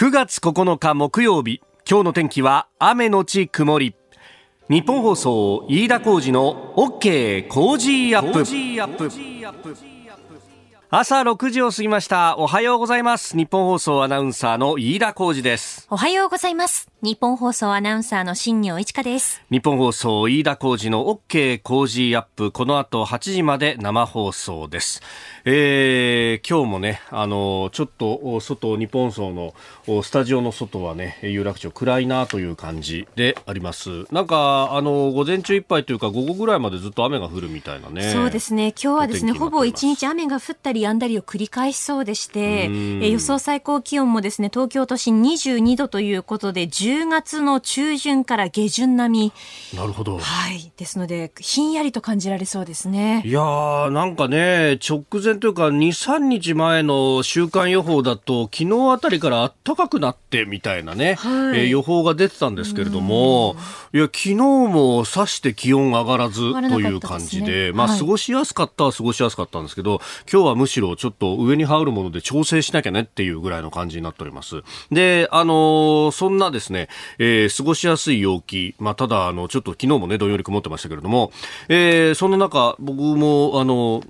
9月9日木曜日。今日の天気は雨のち曇り。日本放送飯田浩二の OK 工事アップ。朝6時を過ぎました。おはようございます。日本放送アナウンサーの飯田浩二です。おはようございます日本放送アナウンサーの新業一華です日本放送飯田浩二の OK 工事アップこの後8時まで生放送ですえー、今日もね、あのちょっと外、日本層のスタジオの外はね、有楽町暗いなという感じであります。なんか、あの午前中いっぱいというか、午後ぐらいまでずっと雨が降るみたいなね。そうですね。今日はですね、ほぼ一日雨が降ったり止んだりを繰り返しそうでして、え予想最高気温もですね、東京都心22度ということで、10月の中旬から下旬並み。なるほど。はい。ですので、ひんやりと感じられそうですね。いやー、なんかね、直前然というか、2、3日前の週間予報だと、昨日あたりから暖かくなってみたいなね、はい、えー、予報が出てたんですけれども、いや、昨日もさして気温上がらずという感じで、でね、まあ、過ごしやすかったは過ごしやすかったんですけど、今日はむしろちょっと上に羽織るもので調整しなきゃねっていうぐらいの感じになっております。で、あのー、そんなですね、えー、過ごしやすい陽気、まあ、ただ、あの、ちょっと昨日もね、どんより曇ってましたけれども、えー、そんな中、僕も、あの、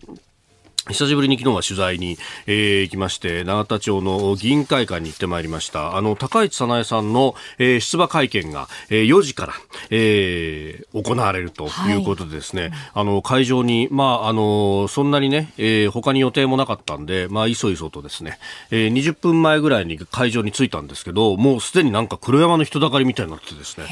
久しぶりに昨日は取材に、えー、行きまして、永田町の議員会館に行ってまいりました。あの、高市早苗さんの、えー、出馬会見が、えー、4時から、えー、行われるとい。うことでですね、はい、あの、会場に、まあ、あの、そんなにね、えー、他に予定もなかったんで、まあ、いそいそとですね、えー、20分前ぐらいに会場に着いたんですけど、もうすでになんか黒山の人だかりみたいになってですね、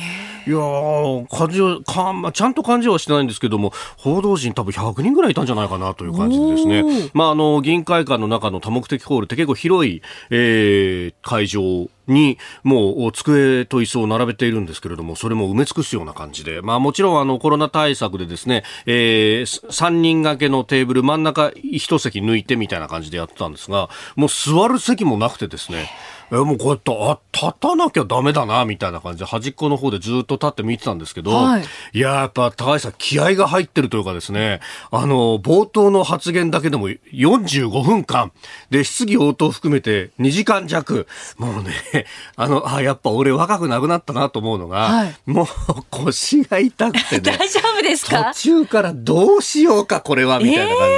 いやー、感じは、かまあ、ちゃんと感じはしてないんですけども、報道陣多分100人ぐらいいたんじゃないかなという感じでですね、まあ、あの、議員会館の中の多目的ホールって結構広い、えー、会場にもう机と椅子を並べているんですけれども、それも埋め尽くすような感じで、まあもちろんあのコロナ対策でですね、えー、3人掛けのテーブル真ん中1席抜いてみたいな感じでやってたんですが、もう座る席もなくてですね、えもうこうやって、あ、立たなきゃダメだな、みたいな感じで、端っこの方でずっと立って見てたんですけど、はい、いや、やっぱ高橋さん気合が入ってるというかですね、あの、冒頭の発言だけでも45分間、で、質疑応答含めて2時間弱、もうね、あの、あ、やっぱ俺若くなくなったなと思うのが、はい、もう腰が痛くてね、大丈夫ですか？途中からどうしようか、これは、みたいな感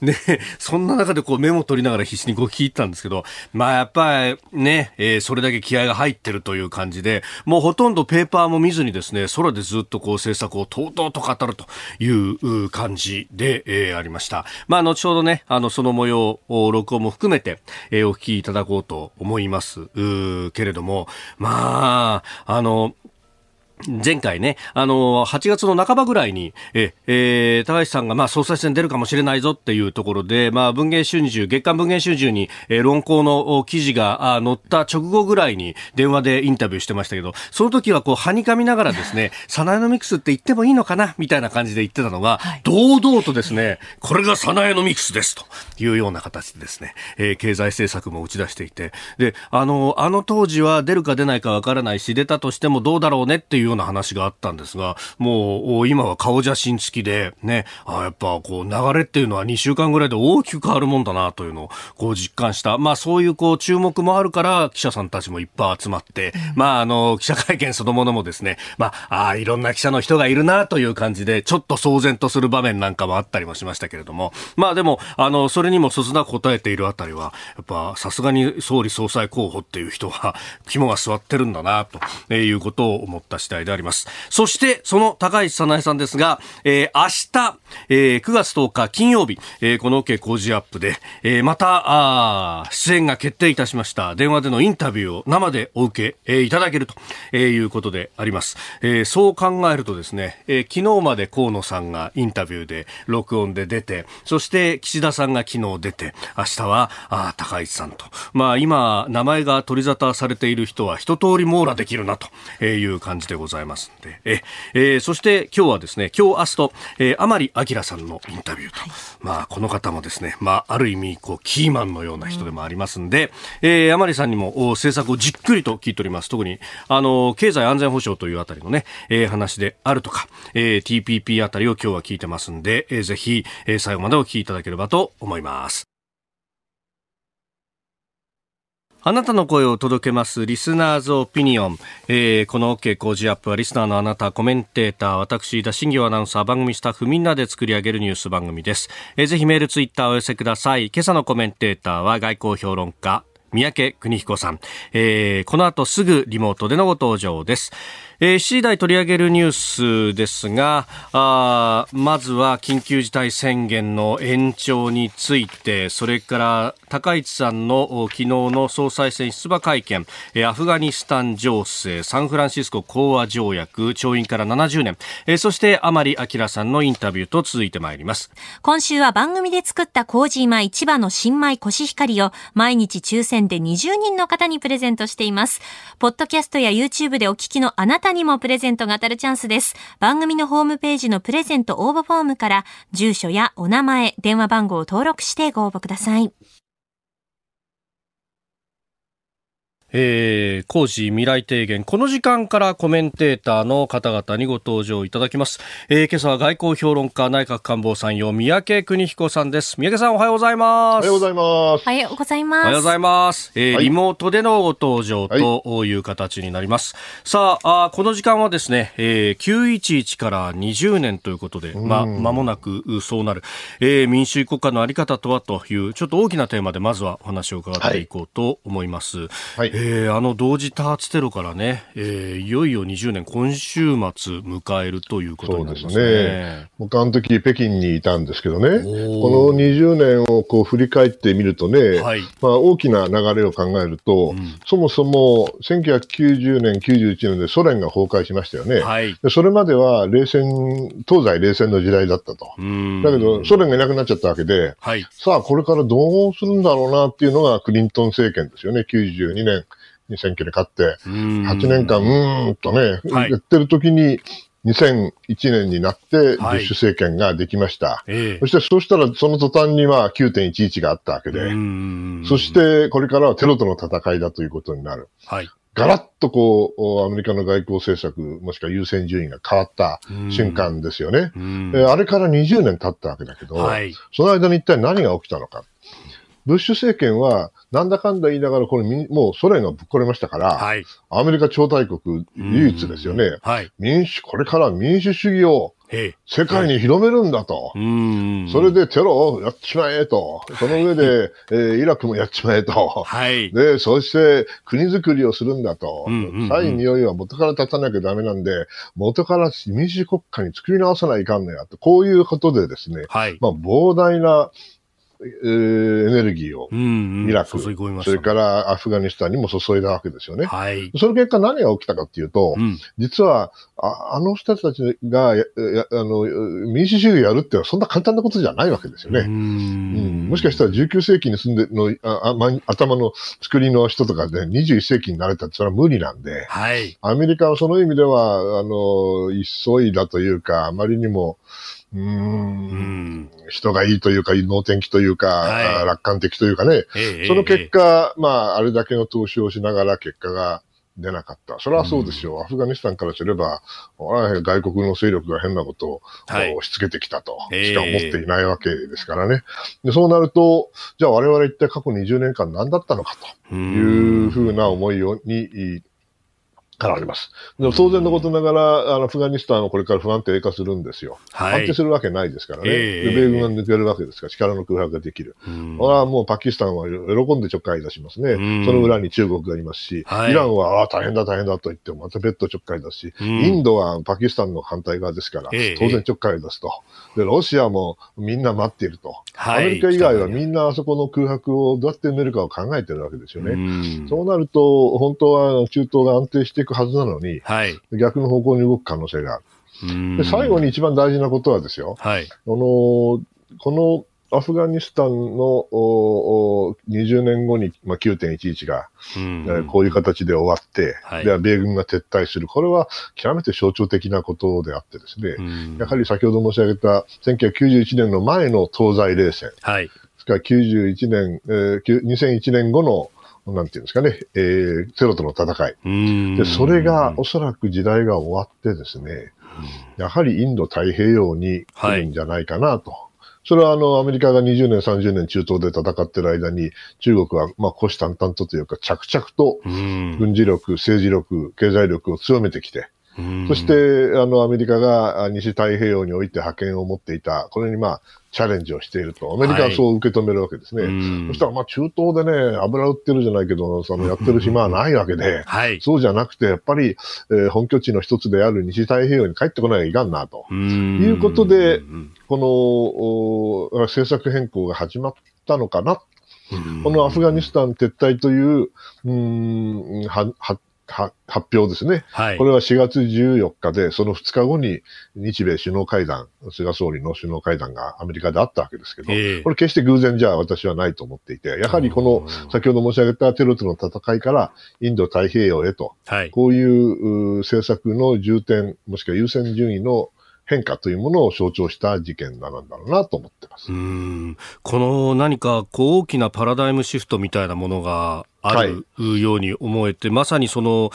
じで、えー、ね、そんな中でこうメモ取りながら必死にこう聞いたんですけど、まあやっぱりね、えー、それだけ気合が入ってるという感じで、もうほとんどペーパーも見ずにですね、空でずっとこう政策をとうとうと語るという感じで、えー、ありました。まあ、後ほどね、あの、その模様を録音も含めて、えー、お聞きいただこうと思います。けれども、まあ、あの、前回ね、あの、8月の半ばぐらいに、え、えー、高橋さんが、まあ、総裁選出るかもしれないぞっていうところで、まあ、文藝春秋、月刊文藝春秋に、えー、論考の記事が載った直後ぐらいに電話でインタビューしてましたけど、その時はこう、はにかみながらですね、サナエノミクスって言ってもいいのかなみたいな感じで言ってたのが、はい、堂々とですね、これがサナエノミクスですというような形でですね、えー、経済政策も打ち出していて、で、あの、あの当時は出るか出ないかわからないし、出たとしてもどうだろうねっていうような話があったんですが、もう今は顔写真付きで、ね、あやっぱこう流れっていうのは2週間ぐらいで大きく変わるもんだなというのをこう実感した。まあそういうこう注目もあるから記者さんたちもいっぱい集まって、まああの記者会見そのものもですね、まあ、あいろんな記者の人がいるなという感じで、ちょっと騒然とする場面なんかもあったりもしましたけれども、まあでも、あの、それにもそつなく答えているあたりは、やっぱさすがに総理総裁候補っていう人は肝が据わってるんだなということを思った次第であります。。そして、その高市早苗さんですが、えー、明日、えー、9月10日金曜日、えー、この OK 工事アップで、えー、また、あ出演が決定いたしました。電話でのインタビューを生でお受け、えー、いただけると、えー、いうことであります。えー、そう考えるとですね、えー、昨日まで河野さんがインタビューで録音で出て、そして岸田さんが昨日出て、明日はあ高市さんと。まあ今、名前が取り沙汰されている人は一通り網羅できるなという感じでございます。ますので、ええー、そして今日はですね、今日明日と、えー、甘利明さんのインタビューと、はい、まあこの方もですね、まあある意味こうキーマンのような人でもありますんで、うん、えー、甘利さんにも政策をじっくりと聞いております。特にあの経済安全保障というあたりのね、えー、話であるとか、えー、TPP あたりを今日は聞いてますんで、えー、ぜひ、えー、最後までお聞きいただければと思います。あなたの声を届けますリスナーズオピニオン、えー、この OK 工事アップはリスナーのあなたコメンテーター私田新業アナウンサー番組スタッフみんなで作り上げるニュース番組です、えー、ぜひメールツイッターお寄せください。今朝のコメンテーターは外交評論家三宅邦彦さん、えー、この後すぐリモートでのご登場です。えー、7時台取り上げるニュースですがあまずは緊急事態宣言の延長についてそれから高市さんの昨日の総裁選出馬会見、えー、アフガニスタン情勢サンフランシスコ講和条約調印から70年、えー、そして甘利明さんのインタビューと続いてまいります。今週は番組で作った麹米千葉の新米コシヒカリを毎日抽選で20人の方にプレゼントしています。ポッドキャストや YouTube でお聞きのあなた方にもプレゼントが当たるチャンスです。番組のホームページのプレゼント応募フォームから、住所やお名前、電話番号を登録してご応募ください。えー、工事未来提言。この時間からコメンテーターの方々にご登場いただきます。えー、今朝は外交評論家内閣官房参与三宅邦彦さんです。三宅さんおはようございます。おはようございます。おはようございます。おはようございます。えー、はい、リモートでのご登場という形になります。はい、さああ、この時間はですね、えー、911から20年ということで、まあ、間もなくそうなる、えー、民主主義国家のあり方とはという、ちょっと大きなテーマでまずはお話を伺っていこうと思います。はい。ええー、あの同時多発テロからね、えー、いよいよ20年、今週末迎えるということになりますね。そうですね。僕、あの時北京にいたんですけどね、この20年をこう振り返ってみるとね、はい、まあ、大きな流れを考えると、うん、そもそも1990年、91年でソ連が崩壊しましたよね。はい、でそれまでは冷戦、東西冷戦の時代だったと。だけど、ソ連がいなくなっちゃったわけで、はい、さあ、これからどうするんだろうなっていうのがクリントン政権ですよね、92年。に選挙に勝って、8年間、うーんとね、はい、言ってる時に、2001年になってブッシュ政権ができました。はい、そしてそうしたらその途端にまあ9.11があったわけで、そしてこれからはテロとの戦いだということになる。はい、ガラッとこう、アメリカの外交政策、もしくは優先順位が変わった瞬間ですよね。あれから20年経ったわけだけど、はい、その間に一体何が起きたのか。ブッシュ政権は、なんだかんだ言いながら、これ、もうソ連がぶっ壊れましたから、はい、アメリカ超大国唯一ですよね。はい、民主、これから民主主義を世界に広めるんだと。それでテロをやっちまえと。その上で、えー、イラクもやっちまえと。はい、で、そして国づくりをするんだと。さい匂いは元から立たなきゃダメなんで、元から民主国家に作り直さないかんのやと。こういうことでですね、はい、まあ膨大なえー、エネルギーを、イラク、それからアフガニスタンにも注いだわけですよね。はい。その結果何が起きたかっていうと、うん、実はあ、あの人たちがあの民主主義やるってそんな簡単なことじゃないわけですよね。うんうんもしかしたら19世紀に住んでのあ、ま、頭の作りの人とかで、21世紀になれたってそれは無理なんで、はい。アメリカはその意味では、あの、急いだというか、あまりにも、うん、人がいいというか、能天気というか、はい、楽観的というかね、ええ、その結果、え、まあ、あれだけの投資をしながら結果が出なかった。それはそうですよ。うん、アフガニスタンからすれば、外国の勢力が変なことを押し付けてきたと。しか思っていないわけですからね。でそうなると、じゃあ我々一体過去20年間何だったのかというふうな思いをにからあります。でも当然のことながら、あの、アフガニスタンはこれから不安定化するんですよ。はい、安定するわけないですからね。えー、米軍が抜けるわけですから、力の空白ができる。これはもうパキスタンは喜んでちょっかい出しますね。その裏に中国がいますし、はい、イランは、ああ、大変だ大変だと言っても、また別途ちょっかい出すし、インドはパキスタンの反対側ですから、当然ちょっかい出すと。で、ロシアもみんな待っていると。はい、アメリカ以外はみんなあそこの空白をどうやって埋めるかを考えてるわけですよね。そうなると、本当は中東が安定していくはずなのに、はい、逆の方向に動く可能性がある。で最後に一番大事なことはですよ、はい、あのこのアフガニスタンの20年後に、まあ、9.11が、うん、こういう形で終わって、はい、では米軍が撤退する。これは極めて象徴的なことであってですね、うん、やはり先ほど申し上げた1991年の前の東西冷戦、はい、それから91年、えー、2001年後のなんていうんですかね、えー、テロとの戦い。で、それがおそらく時代が終わってですね、やはりインド太平洋に来るんじゃないかなと。はいそれはあの、アメリカが20年、30年中東で戦ってる間に、中国は、まあ、虎視眈々とというか、着々と、軍事力、政治力、経済力を強めてきて、そして、あの、アメリカが西太平洋において覇権を持っていた、これにまあ、チャレンジをしていると。アメリカはそう受け止めるわけですね。はい、そしたら、まあ、中東でね、油売ってるじゃないけど、その、やってる暇はないわけで、はい、そうじゃなくて、やっぱり、えー、本拠地の一つである西太平洋に帰ってこないと。いかんな、ということで、この、政策変更が始まったのかな。このアフガニスタン撤退という、うん、は、は、発表ですね、はい、これは4月14日で、その2日後に日米首脳会談、菅総理の首脳会談がアメリカであったわけですけど、えー、これ決して偶然じゃ私はないと思っていて、やはりこの先ほど申し上げたテロとの戦いからインド太平洋へと、はい、こういう政策の重点、もしくは優先順位の変化というものを象徴した事件なんだろうなと思ってます。うん。この何かこう大きなパラダイムシフトみたいなものがあるように思えて、はい、まさにその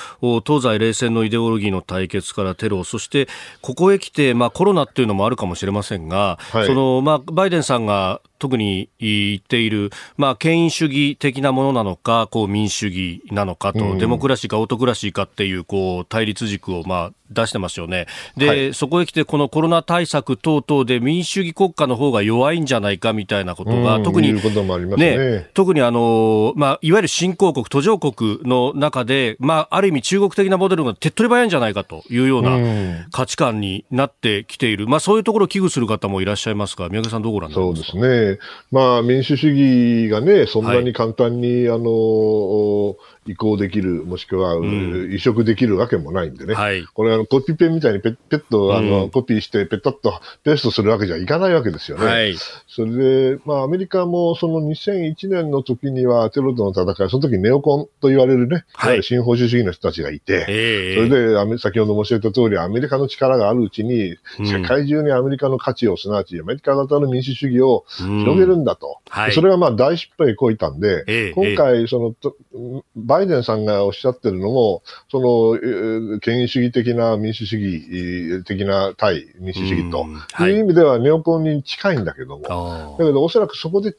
東西冷戦のイデオロギーの対決からテロ、そしてここへ来て、まあ、コロナっていうのもあるかもしれませんが、はい、そのまあ、バイデンさんが特に言っている、まあ、権威主義的なものなのか、こう民主主義なのかと、うん、デモクラシーかオートクラシーかっていうこう対立軸をまあ出してますよね。で、はい、そこへ来てこのコロナ対策等々で民主主義国家の方が弱いんじゃないかみたいなことが、うん、特に、ね、特にあの、まあ、いわゆる新興国、途上国の中で、まあ、ある意味中国的なモデルが手っ取り早いんじゃないかというような価値観になってきている。まあ、そういうところを危惧する方もいらっしゃいますが、宮家さんどうご覧になりますか？そうですね。まあ、民主主義がね、そんなに簡単に、はい、あの、移行できる、もしくは、うん、移植できるわけもないんでね。はい、これあの、コピペみたいにペペット、あの、うん、コピーして、ペタッとペーストするわけじゃいかないわけですよね。はい、それで、まあ、アメリカもその2001年の時にはテロとの戦い、その時ネオコンと言われるね、はい、新保守主義の人たちがいて、えー、それで、先ほど申し上げた通り、アメリカの力があるうちに、世界中にアメリカの価値を、すなわちアメリカ型の民主主義を広げるんだと。はい、それがまあ大失敗こいたんで、えー、今回、その、バイデンさんがおっしゃってるのも、その、権威主義的な民主主義的な対民主主義とい。う意味ではネオコンに近いんだけども、だけどおそらくそこで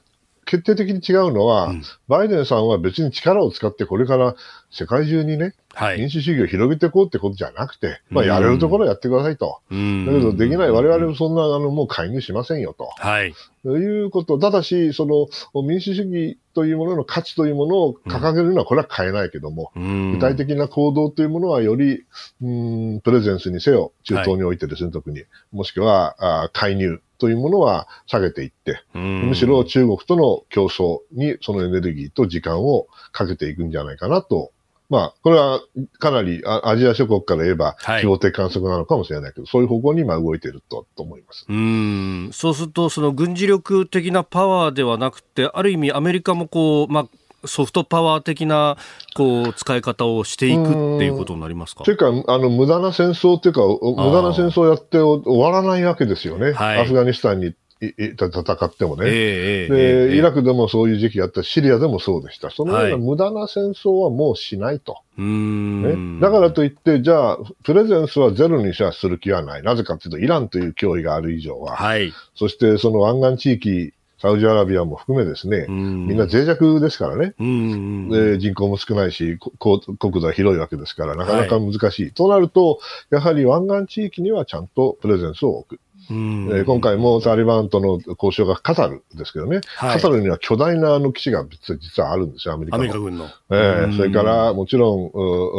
決定的に違うのは、うん、バイデンさんは別に力を使ってこれから世界中にね、はい、民主主義を広げていこうってことじゃなくて、まあ、やれるところはやってくださいと。だけど、できない、我々もそんな、あの、もう介入しませんよと。はい。ということ、ただし、その、民主主義というものの価値というものを掲げるのは、これは変えないけども、うん、具体的な行動というものは、より、うん、プレゼンスにせよ、中東においてですね、はい、特に、もしくは、あ介入。というものは下げていって、むしろ中国との競争にそのエネルギーと時間をかけていくんじゃないかなと。まあ、これはかなりアジア諸国から言えば、希望的観測なのかもしれないけど、はい、そういう方向に今動いているとと思います。うん。そうすると、その軍事力的なパワーではなくて、ある意味、アメリカもこう、まあ、ソフトパワー的なこう使い方をしていくっていうことになりますか？というか、あの無駄な戦争というか、無駄な戦争をやって終わらないわけですよね、はい、アフガニスタンに戦ってもね、えー、で、えー、イラクでもそういう時期があったシリアでもそうでした。そのような無駄な戦争はもうしないと。はいね、だからといって、じゃあ、プレゼンスはゼロにしはする気はない。なぜかというと、イランという脅威がある以上は。はい、そして、その湾岸地域、サウジアラビアも含めですね、みんな脆弱ですからね、で人口も少ないし、国土は広いわけですから、なかなか難しい。はい、となると、やはり湾岸地域にはちゃんとプレゼンスを置く。えー、今回もタリバンとの交渉がカタルですけどね、はい、カタルには巨大なあの基地が実はあるんですよ、アメリカの。アメリカ軍の。えー、それからもちろ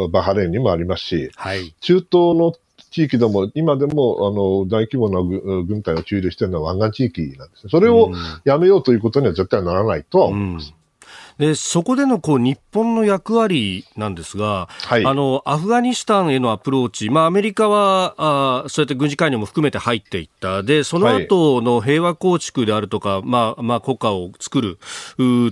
んバハレーンにもありますし、はい、中東の地域でも、今でも、あの、大規模な軍隊を駐留しているのは湾岸地域なんですね。それをやめようということには絶対ならないとは思います。でそこでのこう日本の役割なんですが、はい、あのアフガニスタンへのアプローチ、まあ、アメリカはあそうやって軍事介入も含めて入っていった。でその後の平和構築であるとか、はい、まあまあ、国家を作る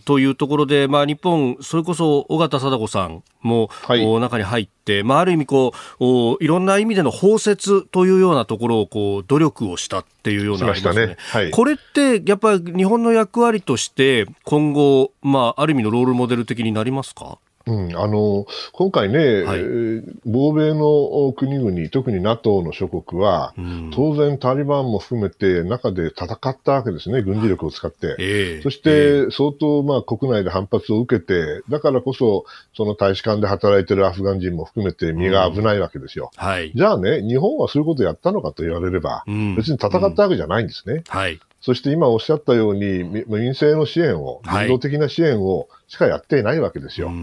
というところで、まあ、日本、それこそ尾形貞子さんも、はい、中に入って、まあ、ある意味こういろんな意味での包摂というようなところをこう努力をしたっていうようなありますね、はい、これってやっぱり日本の役割として今後、まあ、ある意味のロールモデル的になりますか？うん、あの今回ね、はい、欧米の国々、特に NATO の諸国は、うん、当然タリバンも含めて中で戦ったわけですね、軍事力を使って。えー、そして相当、まあ、国内で反発を受けて、だからこそ、その大使館で働いてるアフガン人も含めて身が危ないわけですよ。うん。はい、じゃあね、日本はそういうことをやったのかと言われれば、うん、別に戦ったわけじゃないんですね。はいそして今おっしゃったように、民政の支援を、人道的な支援をしかやっていないわけですよ。はい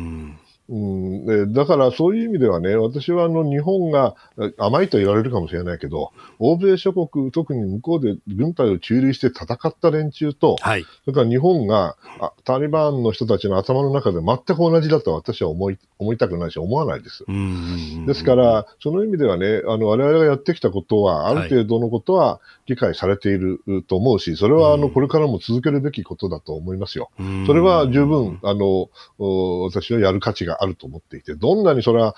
うん、でだからそういう意味ではね、私はあの日本が甘いと言われるかもしれないけど、欧米諸国、特に向こうで軍隊を駐留して戦った連中と、はい、それから日本があタリバンの人たちの頭の中で全く同じだと私は思い思いたくないし、思わないです。ですから、その意味ではね、あの我々がやってきたことは、ある程度のことは理解されていると思うし、それはあのこれからも続けるべきことだと思いますよ。それは十分、あの私はやる価値があると思っていて、どんなにそれは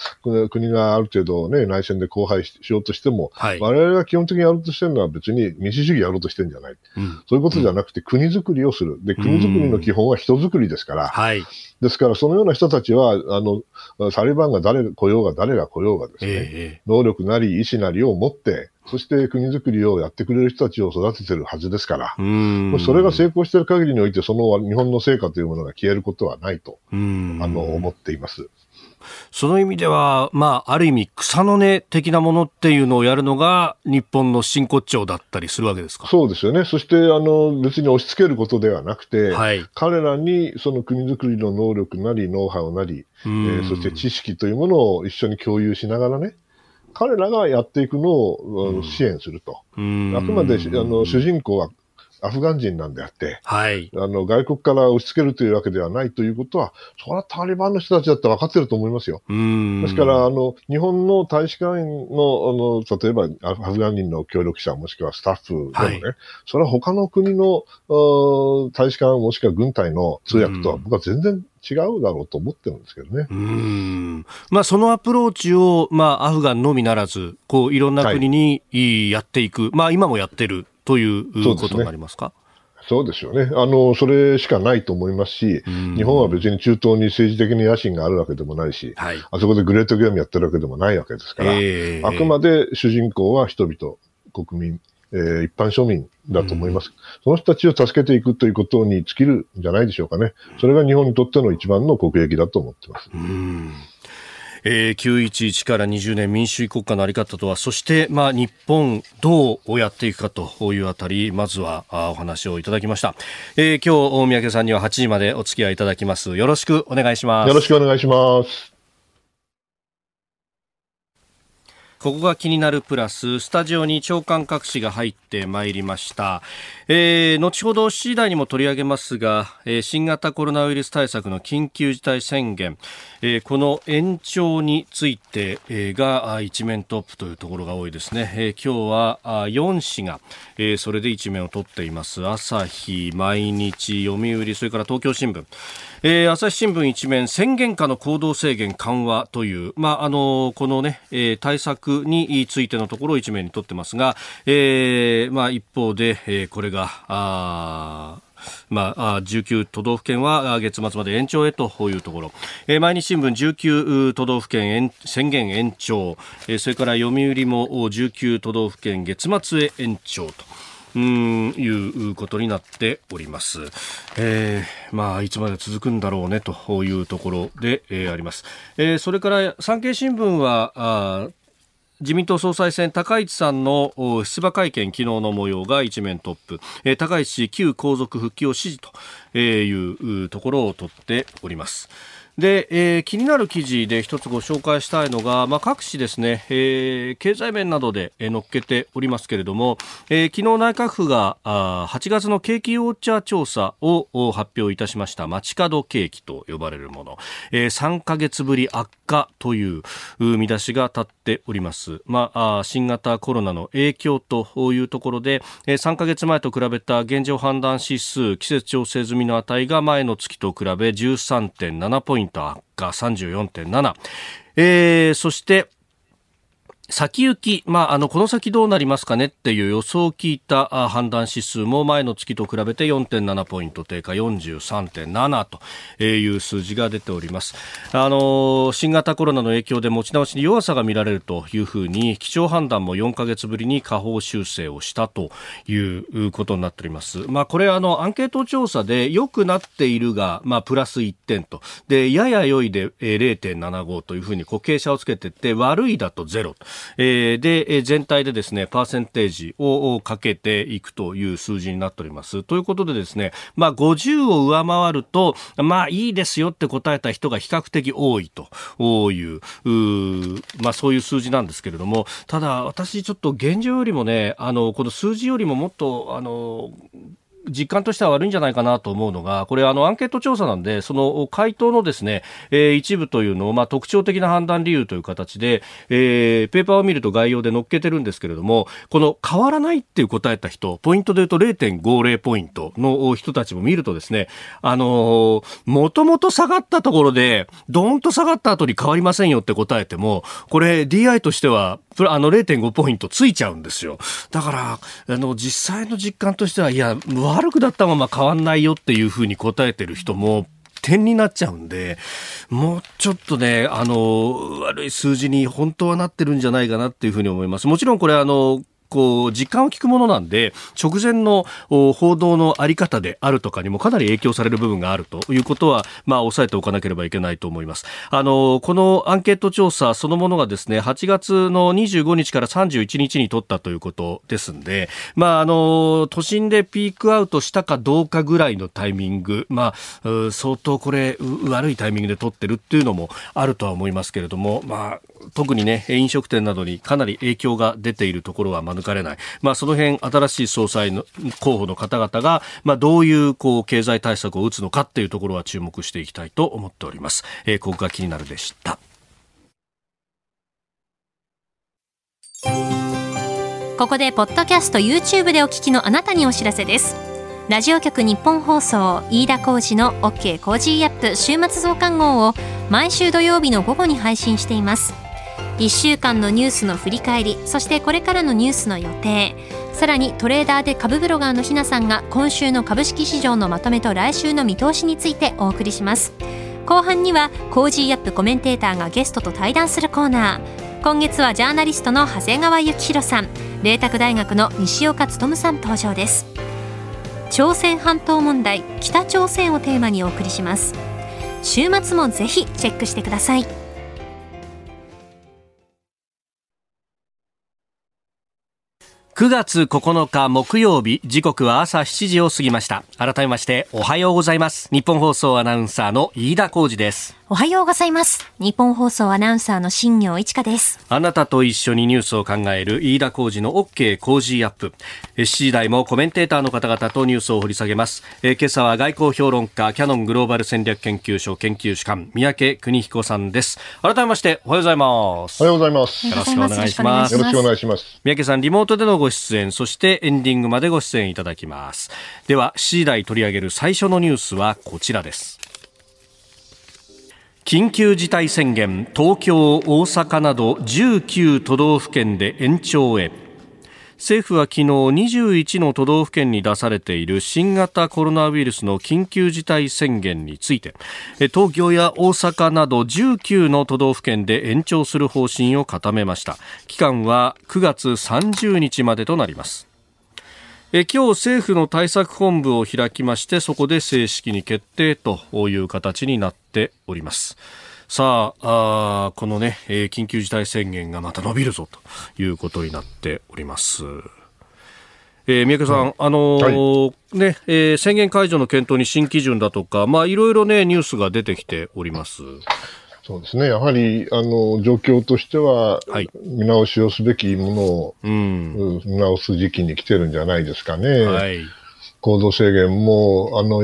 国がある程度ね、内戦で荒廃しようとしても、はい、我々が基本的にやろうとしてるのは別に民主主義やろうとしてるんじゃない。うん、そういうことじゃなくて国づくりをする。で、国づくりの基本は人づくりですから、はい、ですからそのような人たちは、あの、サリバンが誰来ようが誰が来ようがですね、えー、能力なり意志なりを持って、そして国づくりをやってくれる人たちを育ててるはずですから、それが成功している限りにおいて、その日本の成果というものが消えることはないと、あの、思っています。その意味では、まあ、ある意味草の根的なものっていうのをやるのが日本の真骨頂だったりするわけですか？そうですよね。そして、あの、別に押し付けることではなくて、はい、彼らにその国づくりの能力なり、ノウハウなり、えー、そして知識というものを一緒に共有しながらね、彼らがやっていくのを支援すると。あくまであの主人公はアフガン人なんであって、はい、あの外国から押し付けるというわけではないということは、それはタリバンの人たちだって分かってると思いますよ。ですから、あの日本の大使館員のあの例えばアフガン人の協力者もしくはスタッフでもね、はい、それは他の国の大使館もしくは軍隊の通訳とは僕は全然違うだろうと思ってるんですけどね。うん。まあ、そのアプローチを、まあ、アフガンのみならず、こういろんな国にやっていく、はい、まあ今もやってるということになりますか？そうですよね。あの、それしかないと思いますし、日本は別に中東に政治的に野心があるわけでもないし、はい、あそこでグレートゲームやってるわけでもないわけですから、えー、あくまで主人公は人々、国民、えー、一般庶民だと思います。その人たちを助けていくということに尽きるんじゃないでしょうかね。それが日本にとっての一番の国益だと思ってます。うんえー、911から20年民主主義国家のあり方とは、そして、まあ、日本どうやっていくかというあたり、まずはあお話をいただきました。えー、今日、大宮家さんには8時までお付き合いいただきます。よろしくお願いします。よろしくお願いします。ここが気になるプラス、スタジオに長官各紙が入ってまいりました。えー、後ほど7時台にも取り上げますが、えー、新型コロナウイルス対策の緊急事態宣言、えー、この延長について、えー、が一面トップというところが多いですね。えー、今日はあ4紙が、えー、それで一面を取っています。朝日、毎日、読売、それから東京新聞。えー、朝日新聞一面宣言下の行動制限緩和という、まあ、あのこのね、えー、対策についてのところを一面に取ってますが、えーまあ、一方で、えー、これがあまあ、19都道府県は月末まで延長へというところ、えー、毎日新聞19都道府県宣言延長、えー、それから読売も19都道府県月末へ延長と。うんいうことになっております。えー、まあいつまで続くんだろうねというところで、えー、あります。えー、それから産経新聞はあ自民党総裁選高市さんの出馬会見昨日の模様が一面トップ、えー、高市氏旧皇族復帰を支持というところを取っております。で、えー、気になる記事で一つご紹介したいのが、まあ、各紙ですね、えー、経済面などで、えー、載っけておりますけれども、えー、昨日内閣府があ8月の景気ウォッチャー調査を発表いたしました。街角景気と呼ばれるもの、えー、3ヶ月ぶり悪化という見出しが立っております。まあ、新型コロナの影響というところで、えー、3ヶ月前と比べた現状判断指数季節調整済みの値が前の月と比べ13.7ポイント。ポイント悪化34.7、えー、そして先行き、まあ、あの、この先どうなりますかねっていう予想を聞いた判断指数も前の月と比べて4.7ポイント低下43.7という数字が出ております。あの、新型コロナの影響で持ち直しに弱さが見られるというふうに、基調判断も4ヶ月ぶりに下方修正をしたということになっております。まあ、これあの、アンケート調査で良くなっているが、まあ、プラス1点と。で、やや良いで0.75というふうに、こう、傾斜をつけていって、悪いだと0。えー、で、全体でですね、パーセンテージをかけていくという数字になっております。ということでですね、まあ、50を上回ると、まあ、いいですよって答えた人が比較的多いという、うまあ、そういう数字なんですけれども、ただ、私ちょっと現状よりもね、あの、この数字よりももっと、あの、実感としては悪いんじゃないかなと思うのが、これあのアンケート調査なんで、その回答のですね、えー、一部というのを、まあ、特徴的な判断理由という形で、えー、ペーパーを見ると概要で載っけてるんですけれども、この変わらないっていう答えた人、ポイントで言うと0.50ポイントの人たちも見るとですね、あのー、もともと下がったところで、ドーンと下がった後に変わりませんよって答えても、これ DI としては、あの0.5ポイントついちゃうんですよ。だから、あの、実際の実感としては、いや、悪くなったまま変わんないよっていうふうに答えてる人も、点になっちゃうんで、もうちょっとね、あの、悪い数字に本当はなってるんじゃないかなっていうふうに思います。もちろんこれあの、こう、実感を聞くものなんで、直前の報道のあり方であるとかにもかなり影響される部分があるということは、まあ、押さえておかなければいけないと思います。あの、このアンケート調査そのものがですね、8月の25日から31日に取ったということですんで、まあ、あの、都心でピークアウトしたかどうかぐらいのタイミング、まあ、相当これ、悪いタイミングで取ってるっていうのもあるとは思いますけれども、まあ、特にね、飲食店などにかなり影響が出ているところは免れない。まあ、その辺、新しい総裁の候補の方々が、まあ、どういう、こう、経済対策を打つのかっていうところは注目していきたいと思っております。えー、ここが気になるでした。ここで、ポッドキャスト YouTube でお聞きのあなたにお知らせです。ラジオ局日本放送飯田浩司の OK コージーアップ週末増刊号を毎週土曜日の午後に配信しています。1週間のニュースの振り返りそしてこれからのニュースの予定。さらにトレーダーで株ブロガーのひなさんが今週の株式市場のまとめと来週の見通しについてお送りします。後半には Cozy up コメンテーターがゲストと対談するコーナー。今月はジャーナリストの長谷川幸洋さん。麗澤大学の西岡努さん登場です。朝鮮半島問題北朝鮮をテーマにお送りします。週末もぜひチェックしてください。9月9日木曜日時刻は朝7時を過ぎました改めましておはようございます日本放送アナウンサーの飯田浩二ですおはようございます。日本放送アナウンサーの新業一華です。あなたと一緒にニュースを考える飯田浩二の OK 工事アップ。7時台もコメンテーターの方々とニュースを掘り下げます。え今朝は外交評論家、キャノングローバル戦略研究所研究主幹、三宅邦彦さんです。改めまして、おはようございます。おはようございます。よろしくお願いします。よろしくお願いします。三宅さん、リモートでのご出演、そしてエンディングまでご出演いただきます。では、7時台取り上げる最初のニュースはこちらです。緊急事態宣言東京、大阪など19都道府県で延長へ政府は昨日21の都道府県に出されている新型コロナウイルスの緊急事態宣言について東京や大阪など19の都道府県で延長する方針を固めました。期間は9月30日までとなります。え今日政府の対策本部を開きましてそこで正式に決定という形になっております。さああこのね、えー、緊急事態宣言がまた伸びるぞということになっておりますえー、三宅さん、うん、あのーはい、ね、えー、宣言解除の検討に新基準だとか、まあ、いろいろね、ニュースが出てきております。そうですね。やはり、あの、状況としては、はい、見直しをすべきものを、うん、見直す時期に来てるんじゃないですかね。はい。行動制限も、あの、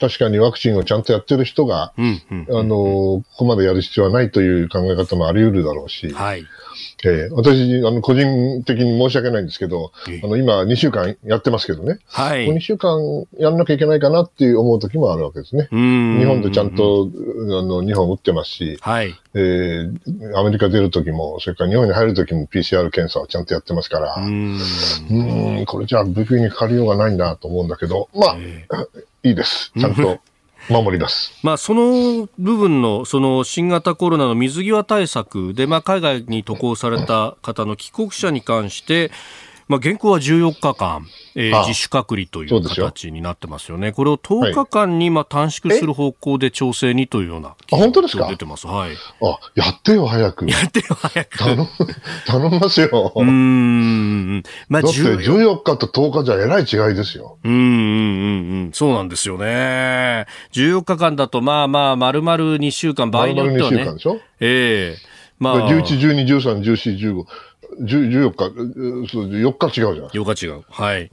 確かにワクチンをちゃんとやってる人が、うんうん、あの、ここまでやる必要はないという考え方もあり得るだろうし、はい。えー、私、あの、個人的に申し訳ないんですけど、あの、今、2週間やってますけどね。はい。2週間やんなきゃいけないかなって思う時もあるわけですね。日本でちゃんと、あの、日本打ってますし、はい。えー、アメリカ出る時も、それから日本に入る時も PCR 検査をちゃんとやってますから、うん、うんこれじゃあ、武器にかかりようがないんだと思うんだけど、まあ、えー、いいです。ちゃんと。守ります。まあ、その部分の、その新型コロナの水際対策で、まあ、海外に渡航された方の帰国者に関して、まあ、現行は14日間、えー、自主隔離という形になってますよね。これを10日間にまあ短縮する方向で調整にというような、あ、本当ですか？出てます。はい。あ、やってよ、早く。やってよ、早く。頼、頼みますよ。うん。まあ、だって14日と10日じゃえらい違いですよ。うん、うん、うん。そうなんですよね。14日間だと、まあまあ、丸々2週間、場合によってはね。丸々2週間でしょ？ええー、まあ。11、12、13、14、15。14日、4日違うじゃん。4日違う。はい。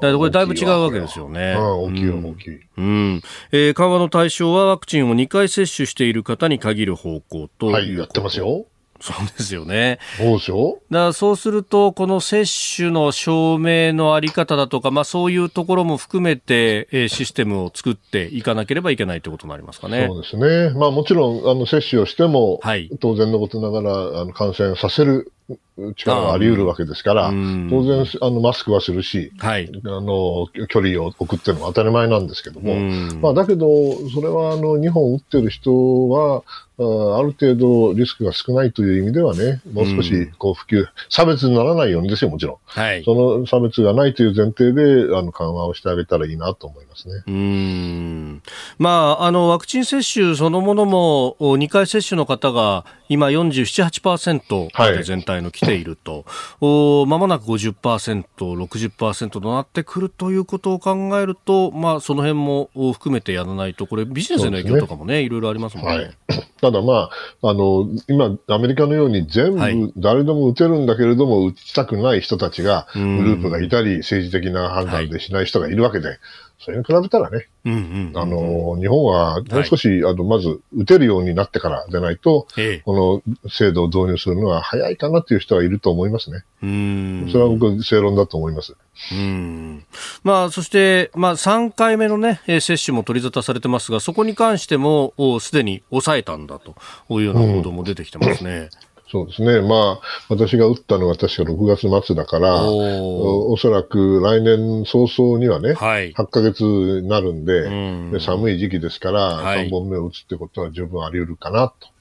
だこれだいぶ違うわけですよね。大きいよ、大きい。うん。えー、緩和の対象はワクチンを2回接種している方に限る方向とはい、やってますよ。そうですよね。そうでしょだからそうすると、この接種の証明のあり方だとか、まあそういうところも含めて、えー、システムを作っていかなければいけないということになりますかね。そうですね。まあもちろん、あの、接種をしても、はい、当然のことながら、あの、感染させる力があり得るわけですから、当然、あの、マスクはするし、はい、あの、距離を置くっていうのは当たり前なんですけども、まあ、だけど、それは、あの、日本を打ってる人は、ある程度リスクが少ないという意味ではね、もう少しこう普及、差別にならないようにですよ、もちろん。はい。その差別がないという前提で、あの、緩和をしてあげたらいいなと思いますね。うん。まあ、あの、ワクチン接種そのものも、2回接種の方が今47、8%まで全体の来ていると、はい、まもなく50%、60%となってくるということを考えると、まあ、その辺も含めてやらないと、これ、ビジネスへの影響とかもね、ねいろいろありますもんね。はい、ただ、まあ、あの、今、アメリカのように全部、誰でも打てるんだけれども、打ちたくない人たちが、グループがいたり、政治的な判断でしない人がいるわけで、それに比べたらね、うんうんあの、日本はもう少し、はい、あの、まず打てるようになってからでないと、ええ、この制度を導入するのは早いかなという人はいると思いますね。うんそれは僕、正論だと思います。うんまあ、そして、まあ、3回目の、ね、接種も取り沙汰されてますが、そこに関してもすでに抑えたんだというような報道も出てきてますね。う んそうですね。まあ、私が打ったのが確か6月末だから、おおそらく来年早々にはね、はい、8ヶ月になるんで、んで寒い時期ですから、はい、3本目を打つってことは十分あり得るかなと。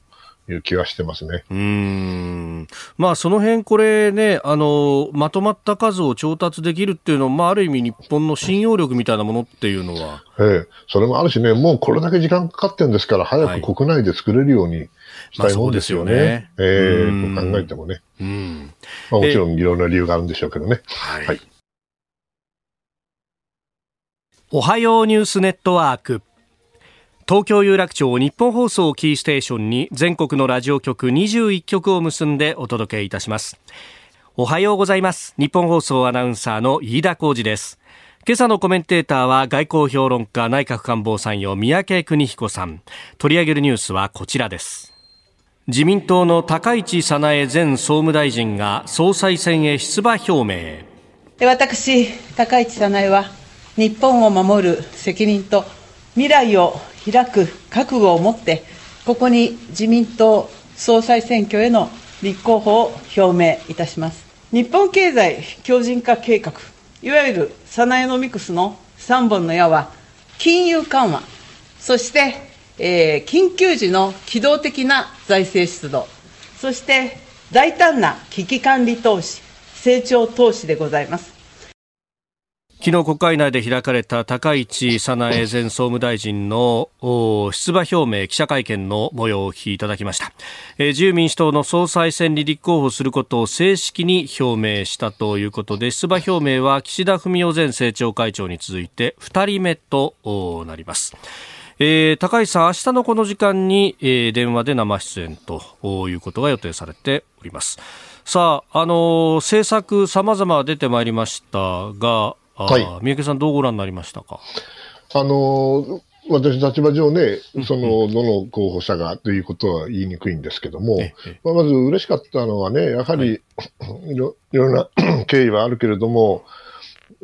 いう気はしてますね。うん。まあ、その辺これね、あの、まとまった数を調達できるっていうのは、まあ、ある意味日本の信用力みたいなものっていうのは。ええ、それもあるしね、もうこれだけ時間かかってるんですから、早く国内で作れるようにしたいもんですよね。はい、ねええと考えてもね。うん。まあ、もちろんいろんな理由があるんでしょうけどね。はい、はい。おはようニュースネットワーク。東京有楽町日本放送キーステーションに全国のラジオ局21局を結んでお届けいたしますおはようございます日本放送アナウンサーの飯田浩二です今朝のコメンテーターは外交評論家内閣官房参与三宅邦彦さん取り上げるニュースはこちらです自民党の高市早苗前総務大臣が総裁選へ出馬表明私高市早苗は日本を守る責任と未来を開く覚悟を持って、ここに自民党総裁選挙への立候補を表明いたします。日本経済強靭化計画、いわゆるサナエノミクスの3本の矢は、金融緩和、そして、えー、緊急時の機動的な財政出動、そして大胆な危機管理投資、成長投資でございます。昨日国会内で開かれた高市早苗前総務大臣の出馬表明記者会見の模様をお聞きいただきました、えー、自由民主党の総裁選に立候補することを正式に表明したということで出馬表明は岸田文雄前政調会長に続いて2人目となります。えー、高市さん、明日のこの時間に、えー、電話で生出演ということが予定されております。さあ、あのー、政策様々出てまいりましたが、はい、三宅さん、どうご覧になりましたか？あの私、立場上ね、その、どの候補者がということは言いにくいんですけども、まあ、まず嬉しかったのはね、やはり、はい、いろいろな 経緯はあるけれども、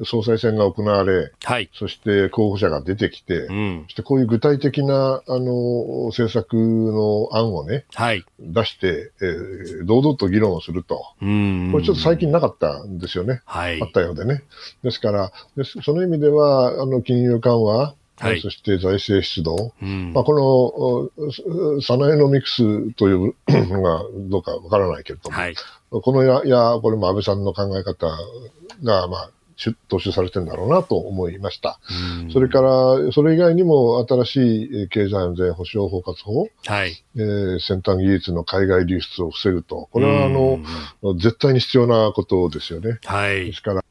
総裁選が行われ、はい、そして候補者が出てきて、うん、そしてこういう具体的なあの政策の案をね、はい、出して、えー、堂々と議論をすると、これちょっと最近なかったんですよね、はい、あったようでね。ですから、その意味では、あの金融緩和、はい、そして財政出動、うん、まあ、このサナエノミクスという のがどうかわからないけれども、はい、このや、や、これも安倍さんの考え方が、まあ、踏襲されてるんだろうなと思いました。それから、それ以外にも新しい経済安全保障包括法、はい。えー、先端技術の海外流出を防ぐと、これはあの絶対に必要なことですよね。はい、ですから。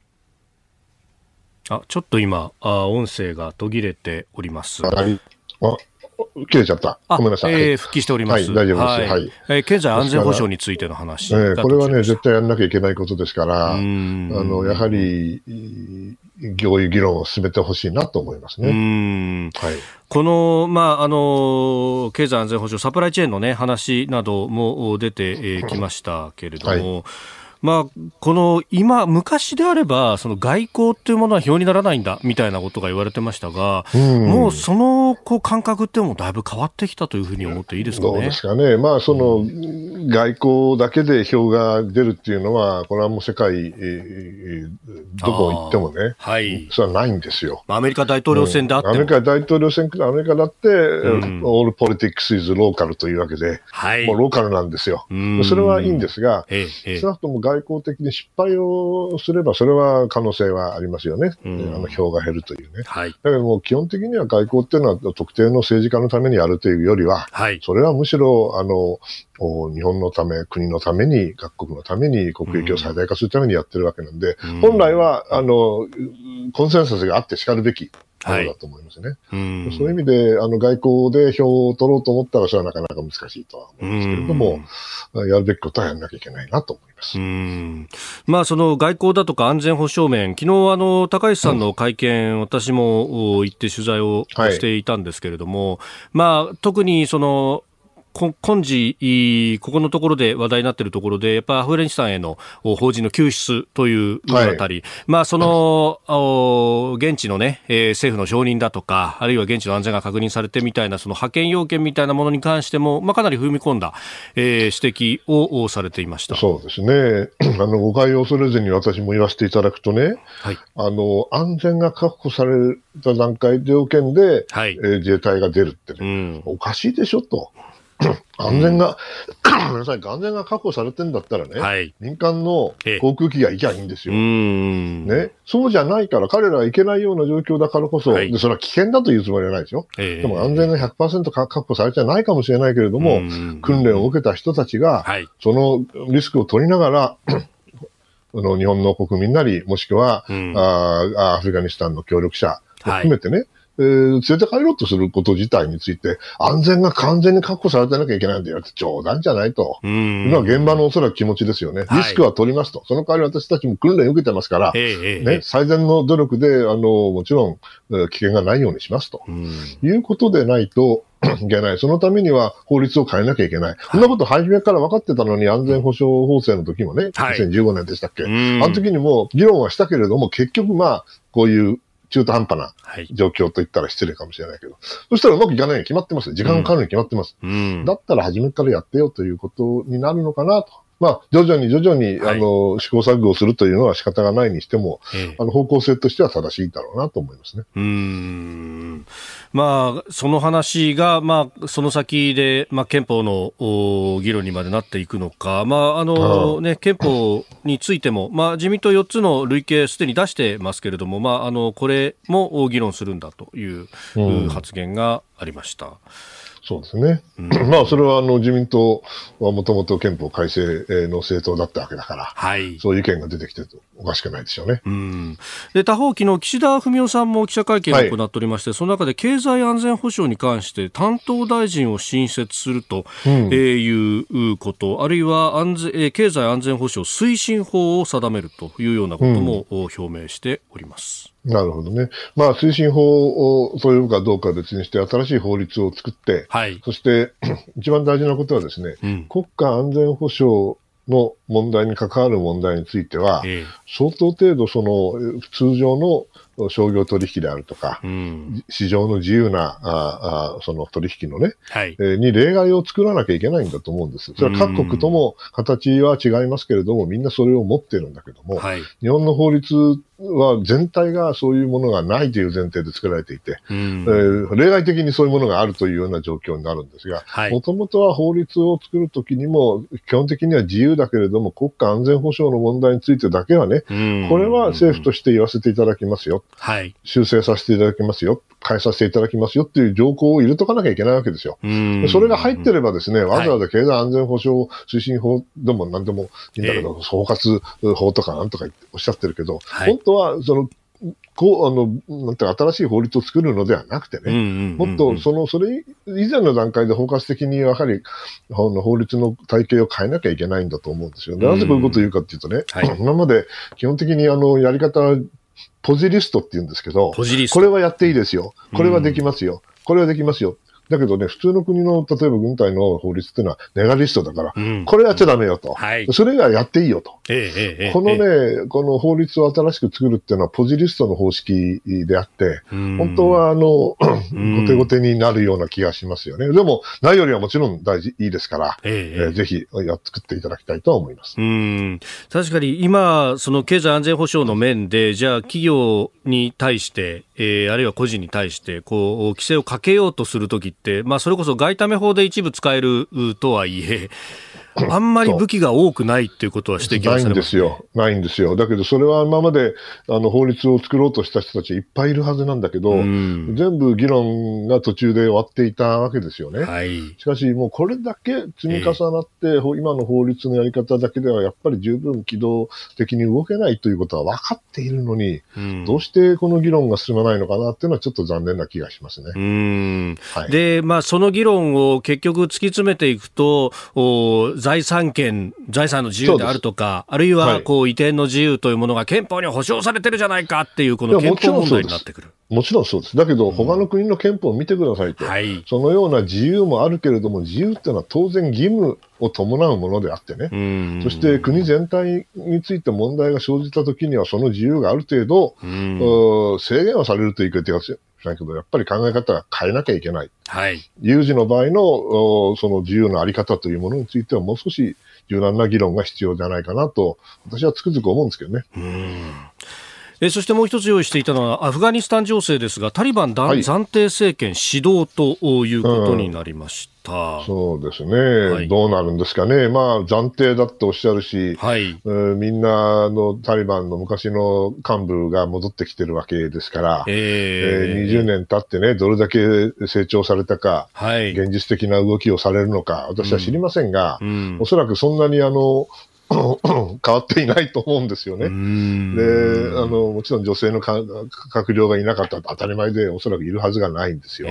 あちょっと今あ、音声が途切れております。はい、あ切れちゃった。ごめんなさい。えー、復帰しております。はい、大丈夫です。はい。えー、経済安全保障についての話。えー、これはね、絶対やんなきゃいけないことですから、あの、やはり、行為議論を進めてほしいなと思いますね。はい。この、まあ、あの、経済安全保障、サプライチェーンのね、話なども出てきましたけれども、はいまあ、この今、昔であれば、その外交っていうものは表にならないんだみたいなことが言われてましたが、うん、もうそのこう感覚ってもだいぶ変わってきたというふうに思っていいですかね？どうですかね。まあ、その、外交だけで票が出るっていうのは、これはもう世界、えー、どこ行ってもね、はい、それはないんですよ。アメリカ大統領選であっても、うん、アメリカ大統領選、アメリカだって、うん、all politics is local というわけで、はい、もうローカルなんですよ。それはいいんですが、ええ、少なくとも外交的に失敗をすれば、それは可能性はありますよね。うん、あの票が減るというね。はい、だけども、基本的には外交っていうのは特定の政治家のためにやるというよりは、はい、それはむしろ、あの、日本のため、国のために、各国のために、国益を最大化するためにやってるわけなんで、うん、本来は、あの、コンセンサスがあって叱るべきそうだと思いますね。はい、そういう意味で、あの、外交で票を取ろうと思ったら、それはなかなか難しいとは思うんですけれども、やるべきことはやらなきゃいけないなと思います。まあ、その外交だとか安全保障面、昨日あの、高橋さんの会見、うん、私も行って取材をしていたんですけれども、はい、まあ、特にその、今時、ここのところで話題になっているところで、やっぱアフガニスタンへの法人の救出というあたり、はい、まあその、現地のね、えー、政府の承認だとか、あるいは現地の安全が確認されてみたいな、その派遣要件みたいなものに関しても、まあかなり踏み込んだ、えー、指摘をされていました。そうですね。あの、誤解を恐れずに私も言わせていただくとね、はい、あの、安全が確保された段階条件で、はい、えー、自衛隊が出るってね、うん、おかしいでしょと。安全が、ごめんなさい、安全が確保されてんだったらね、はい、民間の航空機が行きゃいいんですよ。ね。そうじゃないから、彼らは行けないような状況だからこそ、はい、でそれは危険だというつもりはないですよ。でも安全が100%確保されてないかもしれないけれども、訓練を受けた人たちが、はい、そのリスクを取りながら、あの日本の国民なり、もしくは、うん、あアフガニスタンの協力者を含めてね、えー、連れて帰ろうとすること自体について、安全が完全に確保されてなきゃいけないんだよって冗談じゃないと。うん。のは現場のおそらく気持ちですよね。リスクは取りますと。その代わり私たちも訓練受けてますから、ね、最善の努力で、あの、もちろん、危険がないようにしますと。いうことでないと、いけない。そのためには法律を変えなきゃいけない。そんなこと初めから分かってたのに安全保障法制の時もね、はい、2015年でしたっけ。あの時にも議論はしたけれども、結局まあ、こういう中途半端な状況と言ったら失礼かもしれないけど、はい、そしたらうまくいかないに決まってます。時間がかかるに決まってます。うん、だったら初めからやってよということになるのかなと。まあ、徐々に徐々に、はい、あの、試行錯誤をするというのは仕方がないにしても、ええ、あの、方向性としては正しいだろうなと思いますね。うん。まあ、その話が、まあ、その先で、まあ、憲法の議論にまでなっていくのか、まあ、あの、ね、憲法についても、まあ、自民党4つの累計すでに出してますけれども、まあ、あの、これも議論するんだという発言がありました。うんそうですね。うん、まあ、それはあの自民党はもともと憲法改正の政党だったわけだから、はい、そういう意見が出てきておかしくないでしょうね。うん、で他方、昨日岸田文雄さんも記者会見を行っておりまして、はい、その中で経済安全保障に関して担当大臣を新設するということ、うん、あるいは安全経済安全保障推進法を定めるというようなことも表明しております。なるほどね。まあ、推進法をそういうかどうか別にして、新しい法律を作って、はい、そして 一番大事なことはですね、うん、国家安全保障の問題に関わる問題については、えー、相当程度その通常の商業取引であるとか、うん、市場の自由なああその取引のね、はい、えー、に例外を作らなきゃいけないんだと思うんです。それは各国とも形は違いますけれども、みんなそれを持ってるんだけども、はい、日本の法律は全体がそういうものがないという前提で作られていて、うん、えー、例外的にそういうものがあるというような状況になるんですが、もともとは法律を作るときにも、基本的には自由だけれども、国家安全保障の問題についてだけはね、うん、これは政府として言わせていただきますよ。はい、修正させていただきますよ。変えさせていただきますよっていう条項を入れとかなきゃいけないわけですよ。それが入ってればですね、わざわざ経済安全保障推進法でも何でもいいんだけど、総括法とかなんとかおっしゃってるけど、はい、本当はそのこう、あの、なんて新しい法律を作るのではなくてね、もっとその、それ以前の段階で包括的にやはり、法律の体系を変えなきゃいけないんだと思うんですよ。なぜこういうことを言うかっていうとね、はい、今まで基本的にあの、やり方ポジリストって言うんですけど、これはやっていいですよ。これはできますよ。これはできますよ。だけどね、普通の国の、例えば軍隊の法律っていうのはネガリストだから、うん、これやっちゃダメよと。はい、それがやっていいよと。ええ、このね、この法律を新しく作るっていうのはポジリストの方式であって、本当はあの、後手後手になるような気がしますよね。でも、ないよりはもちろん大事、いいですから、えええー、ぜひや作っていただきたいと思います。うん確かに今、その経済安全保障の面で、じゃあ企業に対して、えー、あるいは個人に対して、こう、規制をかけようとするときって、まあ、それこそ外為法で一部使えるとはいえ、あんまり武器が多くないっていうことは指摘はされます、ね、ないんですよ。ないんですよ。だけど、それは今まであの法律を作ろうとした人たちいっぱいいるはずなんだけど、全部議論が途中で終わっていたわけですよね。はい、しかし、もうこれだけ積み重なって、えー、今の法律のやり方だけではやっぱり十分機動的に動けないということは分かっているのに、どうしてこの議論が進まないのかなっていうのはちょっと残念な気がしますね。うん。はい、で、まあ、その議論を結局突き詰めていくと、お財産権、財産の自由であるとか、あるいはこう移転の自由というものが憲法に保障されてるじゃないかっていう、この憲法問題になってくる。もちろんそうです。だけど、他の国の憲法を見てくださいと、はい、そのような自由もあるけれども、自由っていうのは当然義務を伴うものであってね、そして国全体について問題が生じたときには、その自由がある程度、制限はされるという言い方しないけど、やっぱり考え方が変えなきゃいけない。はい、有事の場合のその自由のあり方というものについては、もう少し柔軟な議論が必要じゃないかなと、私はつくづく思うんですけどね。えそしてもう一つ用意していたのはアフガニスタン情勢ですがタリバン、はい、暫定政権始動ということになりましそうですね、はい、どうなるんですかね、まあ、暫定だっておっしゃるし、はい。えー、みんなのタリバンの昔の幹部が戻ってきてるわけですから、えー、えー、20年経ってね、どれだけ成長されたか、はい、現実的な動きをされるのか、私は知りませんが、うん。うん、おそらくそんなにあの変わっていないと思うんですよね。で、あの、もちろん女性の閣僚がいなかったら当たり前でおそらくいるはずがないんですよ。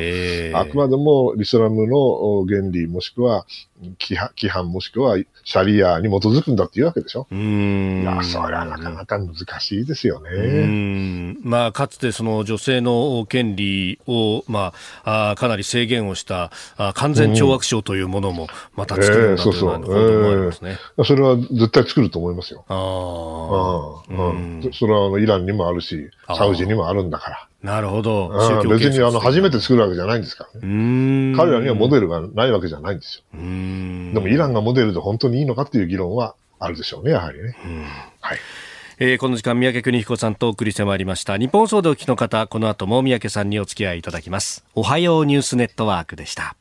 あくまでもイスラムの原理もしくは規範もしくはシャリアに基づくんだっていうわけでしょ。うん。いや、それはなかなか難しいですよね。うん。まあ、かつてその女性の権利を、まあ、あかなり制限をしたあ完全懲悪省というものもまた作るんだというのは、そうそう思いますね、えー。それは絶対作ると思いますよ。ああ。うん。それはあのイランにもあるし、サウジにもあるんだから。なるほど。別にあの初めて作るわけじゃないんですからね。彼らにはモデルがないわけじゃないんですよ。でもイランがモデルで本当にいいのかっていう議論はあるでしょうね、やはりね。はい。えー、この時間、三宅邦彦さんとお送りしてまいりました。日本総でお聞きの方、この後も三宅さんにお付き合いいただきます。おはようニュースネットワークでした。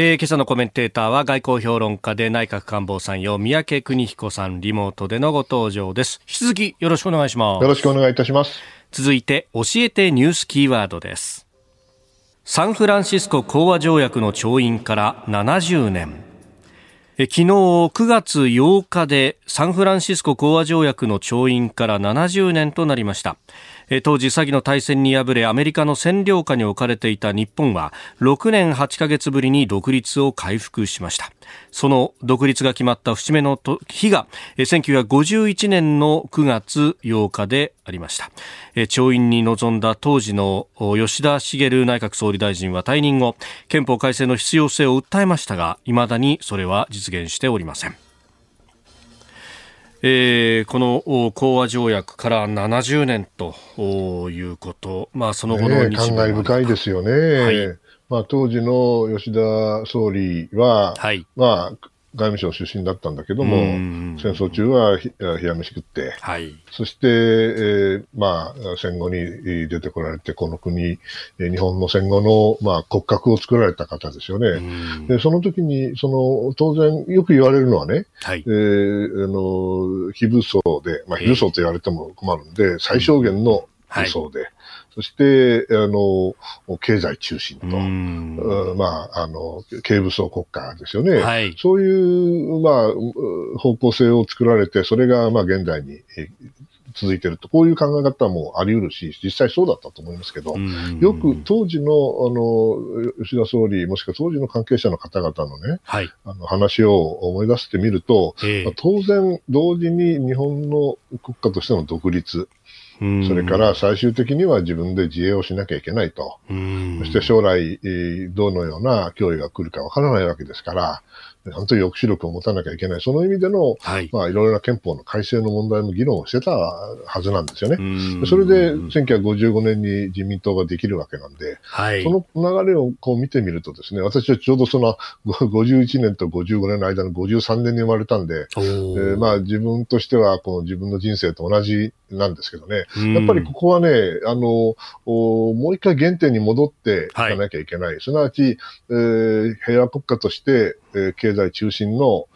えー、今朝のコメンテーターは外交評論家で内閣官房参与三宅邦彦さんリモートでのご登場です。引き続きよろしくお願いします。よろしくお願いいたします。続いて教えてニュースキーワードです。サンフランシスコ講和条約の調印から70年。昨日9月8日でサンフランシスコ講和条約の調印から70年となりました当時詐欺の対戦に敗れアメリカの占領下に置かれていた日本は6年8ヶ月ぶりに独立を回復しました。その独立が決まった節目の日が1951年の9月8日でありました。調印に臨んだ当時の吉田茂内閣総理大臣は退任後憲法改正の必要性を訴えましたが未だにそれは実現しておりません。えー、この講和条約から70年ということ、まあ、その後の日感慨深いですよね。はい、まあ、当時の吉田総理は、はい、まあ、外務省出身だったんだけども、戦争中は冷や飯食って、はい、そして、えー、まあ、戦後に出てこられて、この国、日本の戦後の、まあ、骨格を作られた方ですよね。でその時に、その、当然、よく言われるのはね、はい、えー、あの、非武装で、まあ、非武装と言われても困るんで、最小限の武装で、はいそして、あの、経済中心と、まあ、あの、軽武装国家ですよね。はい、そういう、まあ、方向性を作られて、それが、まあ、現代に続いてると、こういう考え方もあり得るし、実際そうだったと思いますけど、よく当時の、あの、吉田総理、もしくは当時の関係者の方々のね、はい、あの話を思い出してみると、当然、同時に日本の国家としての独立、それから最終的には自分で自衛をしなきゃいけないと。そして将来、どのような脅威が来るかわからないわけですから、本当に抑止力を持たなきゃいけない。その意味での、はい、まあ、いろいろな憲法の改正の問題も議論をしてたはずなんですよね。それで、1955年に自民党ができるわけなんで、はい、その流れをこう見てみるとですね、私はちょうどその 51年と55年の間の53年に生まれたんで、えー、まあ自分としてはこの自分の人生と同じなんですけどね、やっぱりここはね、あの、もう一回原点に戻っていかなきゃいけない。はい、すなわち、えー、平和国家として、えー、経済中心の、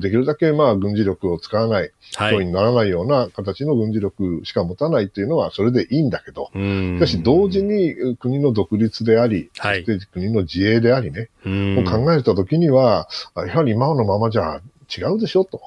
できるだけまあ軍事力を使わない、脅威にならないような形の軍事力しか持たないっていうのはそれでいいんだけど、しかし同時に国の独立であり、はい、そして国の自衛でありね、を考えたときには、やはり今のままじゃ違うでしょと。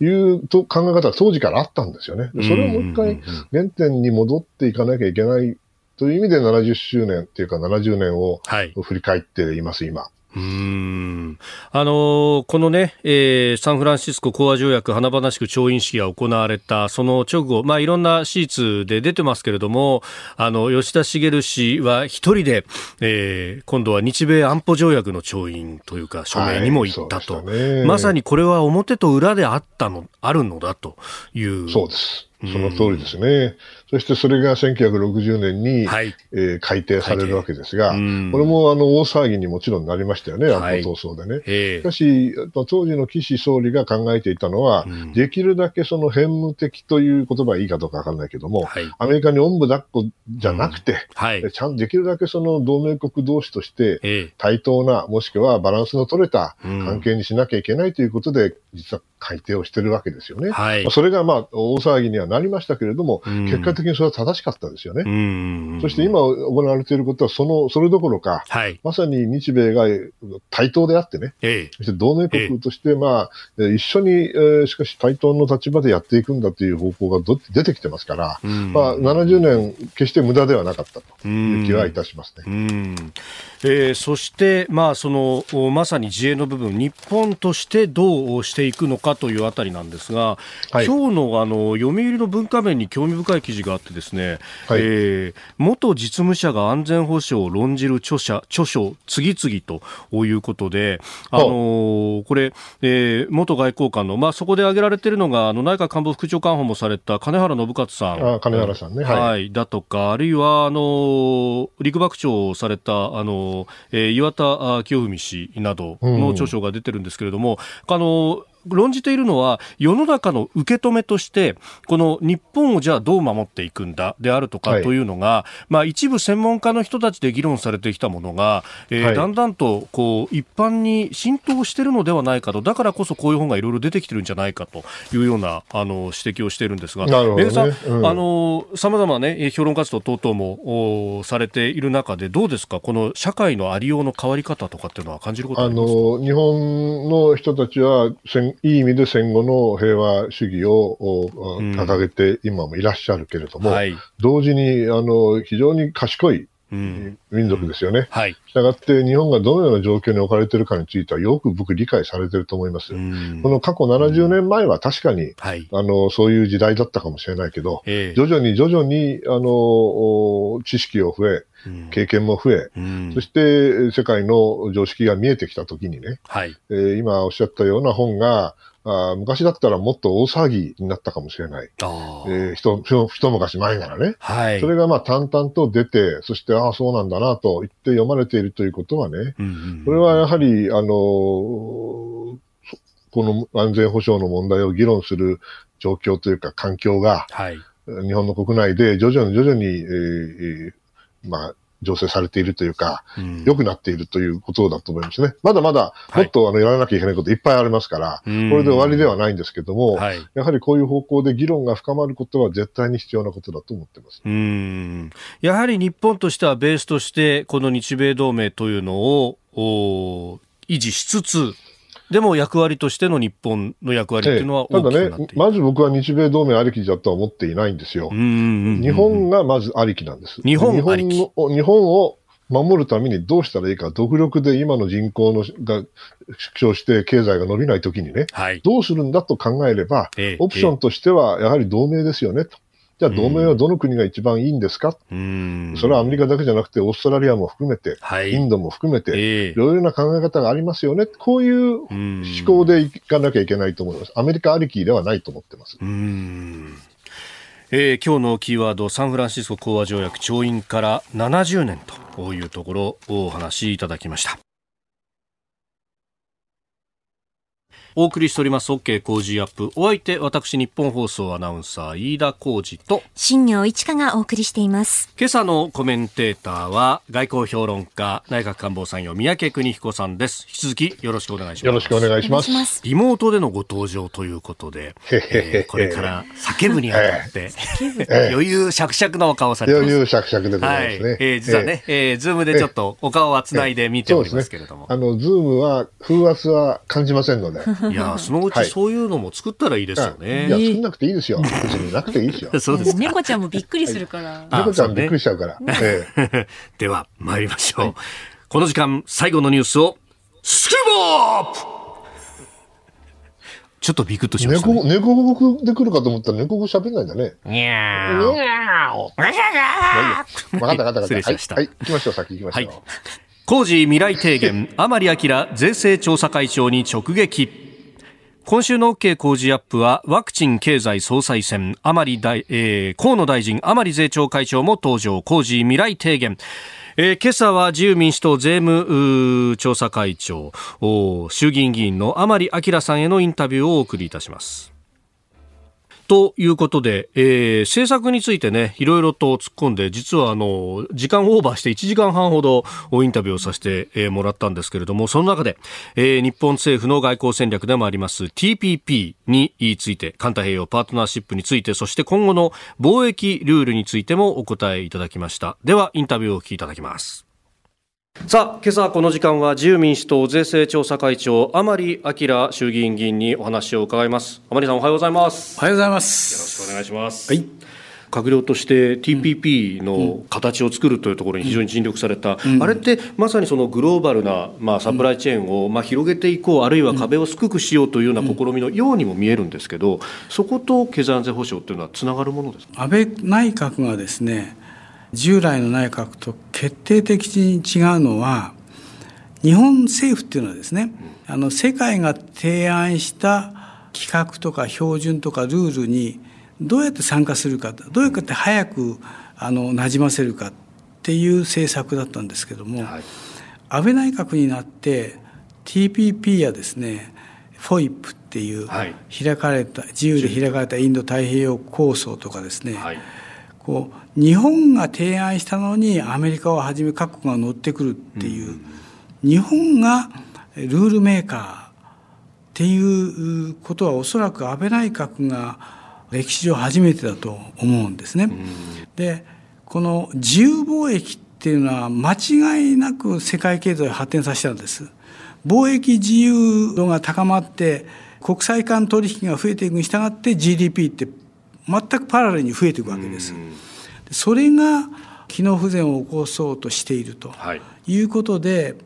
いうと考え方は当時からあったんですよね。それをもう一回原点に戻っていかなきゃいけないという意味で70周年っていうか70年を振り返っています、今。うん。あのこのね、えー、サンフランシスコ講和条約華々しく調印式が行われたその直後、まあ、いろんなシーツで出てますけれどもあの吉田茂氏は一人で、えー、今度は日米安保条約の調印というか署名にも行ったと、はいね、まさにこれは表と裏であったのあるのだという。そうです。その通りですね。そしてそれが1960年に、はい、えー、改定されるわけですが、これもあの大騒ぎにもちろんなりましたよね、安保闘争でね。はい、しかし、当時の岸総理が考えていたのは、うん、できるだけその偏無的という言葉はいいかどうかわかんないけども、はい、アメリカにおんぶ抱っこじゃなくて、うんはい、ちゃんできるだけその同盟国同士として対等な、もしくはバランスの取れた関係にしなきゃいけないということで、実は改定をしてるわけですよね。はい、それがまあ大騒ぎにはなりましたけれども、うん、結果的にそれは正しかったですよね。そして今行われていることは、その、それどころか、はい、まさに日米が対等であってね、ええ、そして同盟国として、まあ、一緒に、えー、しかし対等の立場でやっていくんだという方向がど出てきてますから、まあ、70年、決して無駄ではなかったという気はいたしますね。えー、そして、まあ、そのまさに自衛の部分、日本としてどうしていくのかというあたりなんですが、はい、今日のあの読売の文化面に興味深い記事があってですね、はい、えー、元実務者が安全保障を論じる著者著書次々ということで、あ。のー、これ、えー、元外交官の、まあ、そこで挙げられているのがあの内閣官房副長官補もされた金原信勝さん。あ金原さんね、はい、はい、だとかあるいはあの陸幕長をされたあの、えー、岩田清文氏などの著書が出てるんですけれども、うん、あの論じているのは世の中の受け止めとしてこの日本をじゃあどう守っていくんだであるとかというのが、はい、まあ、一部専門家の人たちで議論されてきたものが、えーはい、だんだんとこう一般に浸透しているのではないかと。だからこそこういう本がいろいろ出てきてるんじゃないかというようなあの指摘をしているんですが、ね、さん、うん、あのさまざまね評論活動等々もされている中でどうですか？この社会のありようの変わり方とかっていうのは感じることあの日本の人たちは戦いい意味で戦後の平和主義を掲げて今もいらっしゃるけれども、うんはい、同時にあの非常に賢い民族ですよね。はい。したがって日本がどのような状況に置かれているかについてはよく僕理解されていると思います。この過去70年前は確かに、はい、あの、そういう時代だったかもしれないけど、えー、徐々に徐々に、あの、知識を増え、経験も増え、うん、そして世界の常識が見えてきたときにね、はい。えー、今おっしゃったような本が、あ昔だったらもっと大騒ぎになったかもしれない。えー、一一昔前ならね。はい。それがまあ淡々と出て、そして、ああ、そうなんだなと言って読まれているということはね、うんうん、これはやはり、あのこの安全保障の問題を議論する状況というか環境が、はい、日本の国内で徐々に徐々に、えー、まあ、醸成されているというか、うん、良くなっているということだと思いますね。まだまだもっとあのやらなきゃいけないこといっぱいありますから、はい、これで終わりではないんですけども、はい、やはりこういう方向で議論が深まることは絶対に必要なことだと思ってます。うん。やはり日本としてはベースとして、この日米同盟というのを維持しつつ、でも役割としての日本の役割っていうのは大きくなっている、ただね、まず僕は日米同盟ありきだとは思っていないんですよ。日本がまずありきなんです。日本ありき日本日本を守るためにどうしたらいいか、独力で今の人口のが縮小して経済が伸びないときにね、はい、どうするんだと考えれば、ええ、オプションとしてはやはり同盟ですよねと。じゃあ同盟はどの国が一番いいんですか、うん、それはアメリカだけじゃなくて、オーストラリアも含めて、はい、インドも含めて、いろいろな考え方がありますよね。こういう思考でいかなきゃいけないと思います。アメリカありきではないと思ってます。うん。えー、今日のキーワードサンフランシスコ講和条約調印から70年というところをお話しいただきましたお送りしております。OK 工事アップ。お相手私日本放送アナウンサー飯田浩二と新行市佳がお送りしています。今朝のコメンテーターは外交評論家内閣官房参与宮家邦彦さんです。引き続きよろしくお願いします。よろしくお願いします。リモートでのご登場ということで、えー、これから叫ぶにあたって、余裕しゃくしゃくのお顔されて余裕しゃくしゃくでございますね、はい、えー、実はね、えー、えー、ズームでちょっとお顔はつないで見ておりますけれども、ね、あのズームは風圧は感じませんので いや そのうちそういうのも作ったらいいですよね。いや、作んなくていいですよ。別になくていいですよ。そうです猫ちゃんもびっくりするから。猫ちゃんびっくりしちゃうから。では、参りましょう。この時間、最後のニュースを、スキーボーちょっとビクッとしました、ね、猫、猫語で来るかと思ったら猫語喋んないんだね。にゃー。にゃー。わかったわかったわかった。失礼しました。はい、行きましょう、先行きましょう。はい。工事未来提言、甘利明税制調査会長に直撃。今週の OK 工事アップはワクチン経済総裁選。甘利大、えー、河野大臣甘利税調会長も登場。工事未来提言。えー、今朝は自由民主党税務調査会長。衆議院議員の甘利明さんへのインタビューをお送りいたします。ということで、えー、政策についてね、いろいろと突っ込んで、実はあの、時間オーバーして1時間半ほどインタビューをさせて、えー、もらったんですけれども、その中で、えー、日本政府の外交戦略でもあります TPP について、環太平洋パートナーシップについて、そして今後の貿易ルールについてもお答えいただきました。では、インタビューをお聞きいただきます。さあ、今朝この時間は自由民主党税制調査会長甘利明衆議院議員にお話を伺います。甘利さんおはようございます。おはようございます。よろしくお願いします。はい。閣僚として TPP の形を作るというところに非常に尽力された、うんうん、あれってまさにそのグローバルな、まあ、サプライチェーンを、まあ、広げていこうあるいは壁を低くしようというような試みのようにも見えるんですけどそこと経済安全保障というのはつながるものです安倍内閣がですね従来の内閣と決定的に違うのは日本政府っていうのはですねあの世界が提案した規格とか標準とかルールにどうやって参加するかどうやって早くあの馴染ませるかっていう政策だったんですけども、はい、安倍内閣になって TPP やですね FOIP っていう開かれた、自由で開かれたインド太平洋構想とかですね、はい。こう日本が提案したのにアメリカをはじめ各国が乗ってくるっていう、日本がルールメーカーっていうことはおそらく安倍内閣が歴史上初めてだと思うんですね。でこの自由貿易っていうのは間違いなく世界経済を発展させたんです。貿易自由度が高まって国際間取引が増えていくに従って GDP って全くパラレルに増えていくわけです。それが機能不全を起こそうとしているとい。うことで、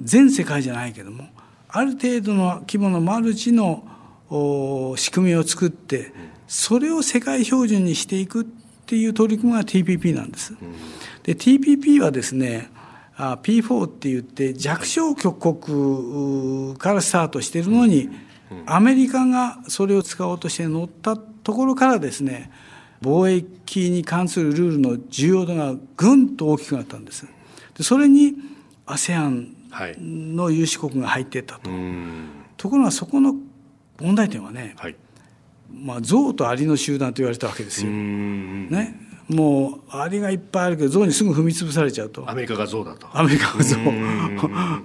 全世界じゃないけどもある程度の規模のマルチの仕組みを作ってそれを世界標準にしていくっていう取り組みが TPP なんです。で TPP はですね P4 って言って弱小国からスタートしているのにアメリカがそれを使おうとして乗ったところからですね貿易に関するルールの重要度がぐんと大きくなったんです。でそれに ASEAN の有志国が入っていったと。ところがそこの問題点はね、はい、まあ、象とアリの集団と言われたわけですよ。ね、もうアリがいっぱいあるけど象にすぐ踏み潰されちゃうと。アメリカが象だと。アメリカが象。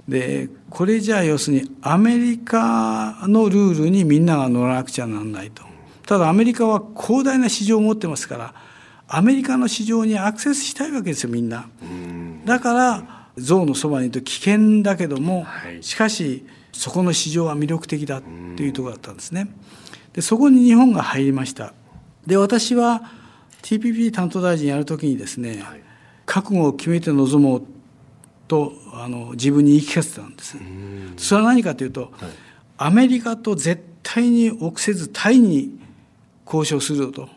でこれじゃあ要するにアメリカのルールにみんなが乗らなくちゃならないとただアメリカは広大な市場を持ってますからアメリカの市場にアクセスしたいわけですよみんな。だから象のそばにいると危険だけども、はい、しかしそこの市場は魅力的だっていうところだったんですね。でそこに日本が入りました。で私は TPP 担当大臣やるときにですね、はい、覚悟を決めて臨もうとあの自分に言い聞かせてたんです。それは何かというと、はい、アメリカと絶対に臆せずタイに交渉すると、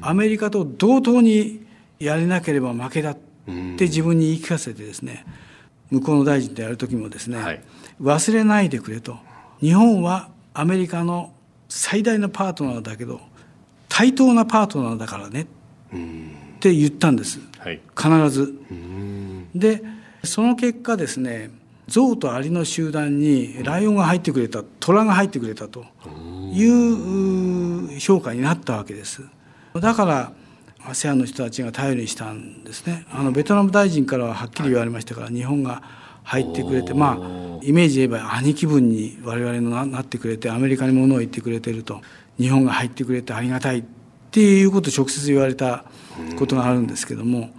アメリカと同等にやれなければ負けだって自分に言い聞かせてですね向こうの大臣とやる時もですね、はい、忘れないでくれと。日本はアメリカの最大のパートナーだけど対等なパートナーだからねって言ったんです、はい、必ず。でその結果ですね象とアリの集団にライオンが入ってくれた虎が入ってくれたという評価になったわけです。だから ASEAN の人たちが頼りにしたんですね。あのベトナム大臣からははっきり言われましたから、日本が入ってくれてまあイメージ言えば兄貴分に我々のなってくれてアメリカに物を言ってくれてると日本が入ってくれてありがたいっていうことを直接言われたことがあるんですけども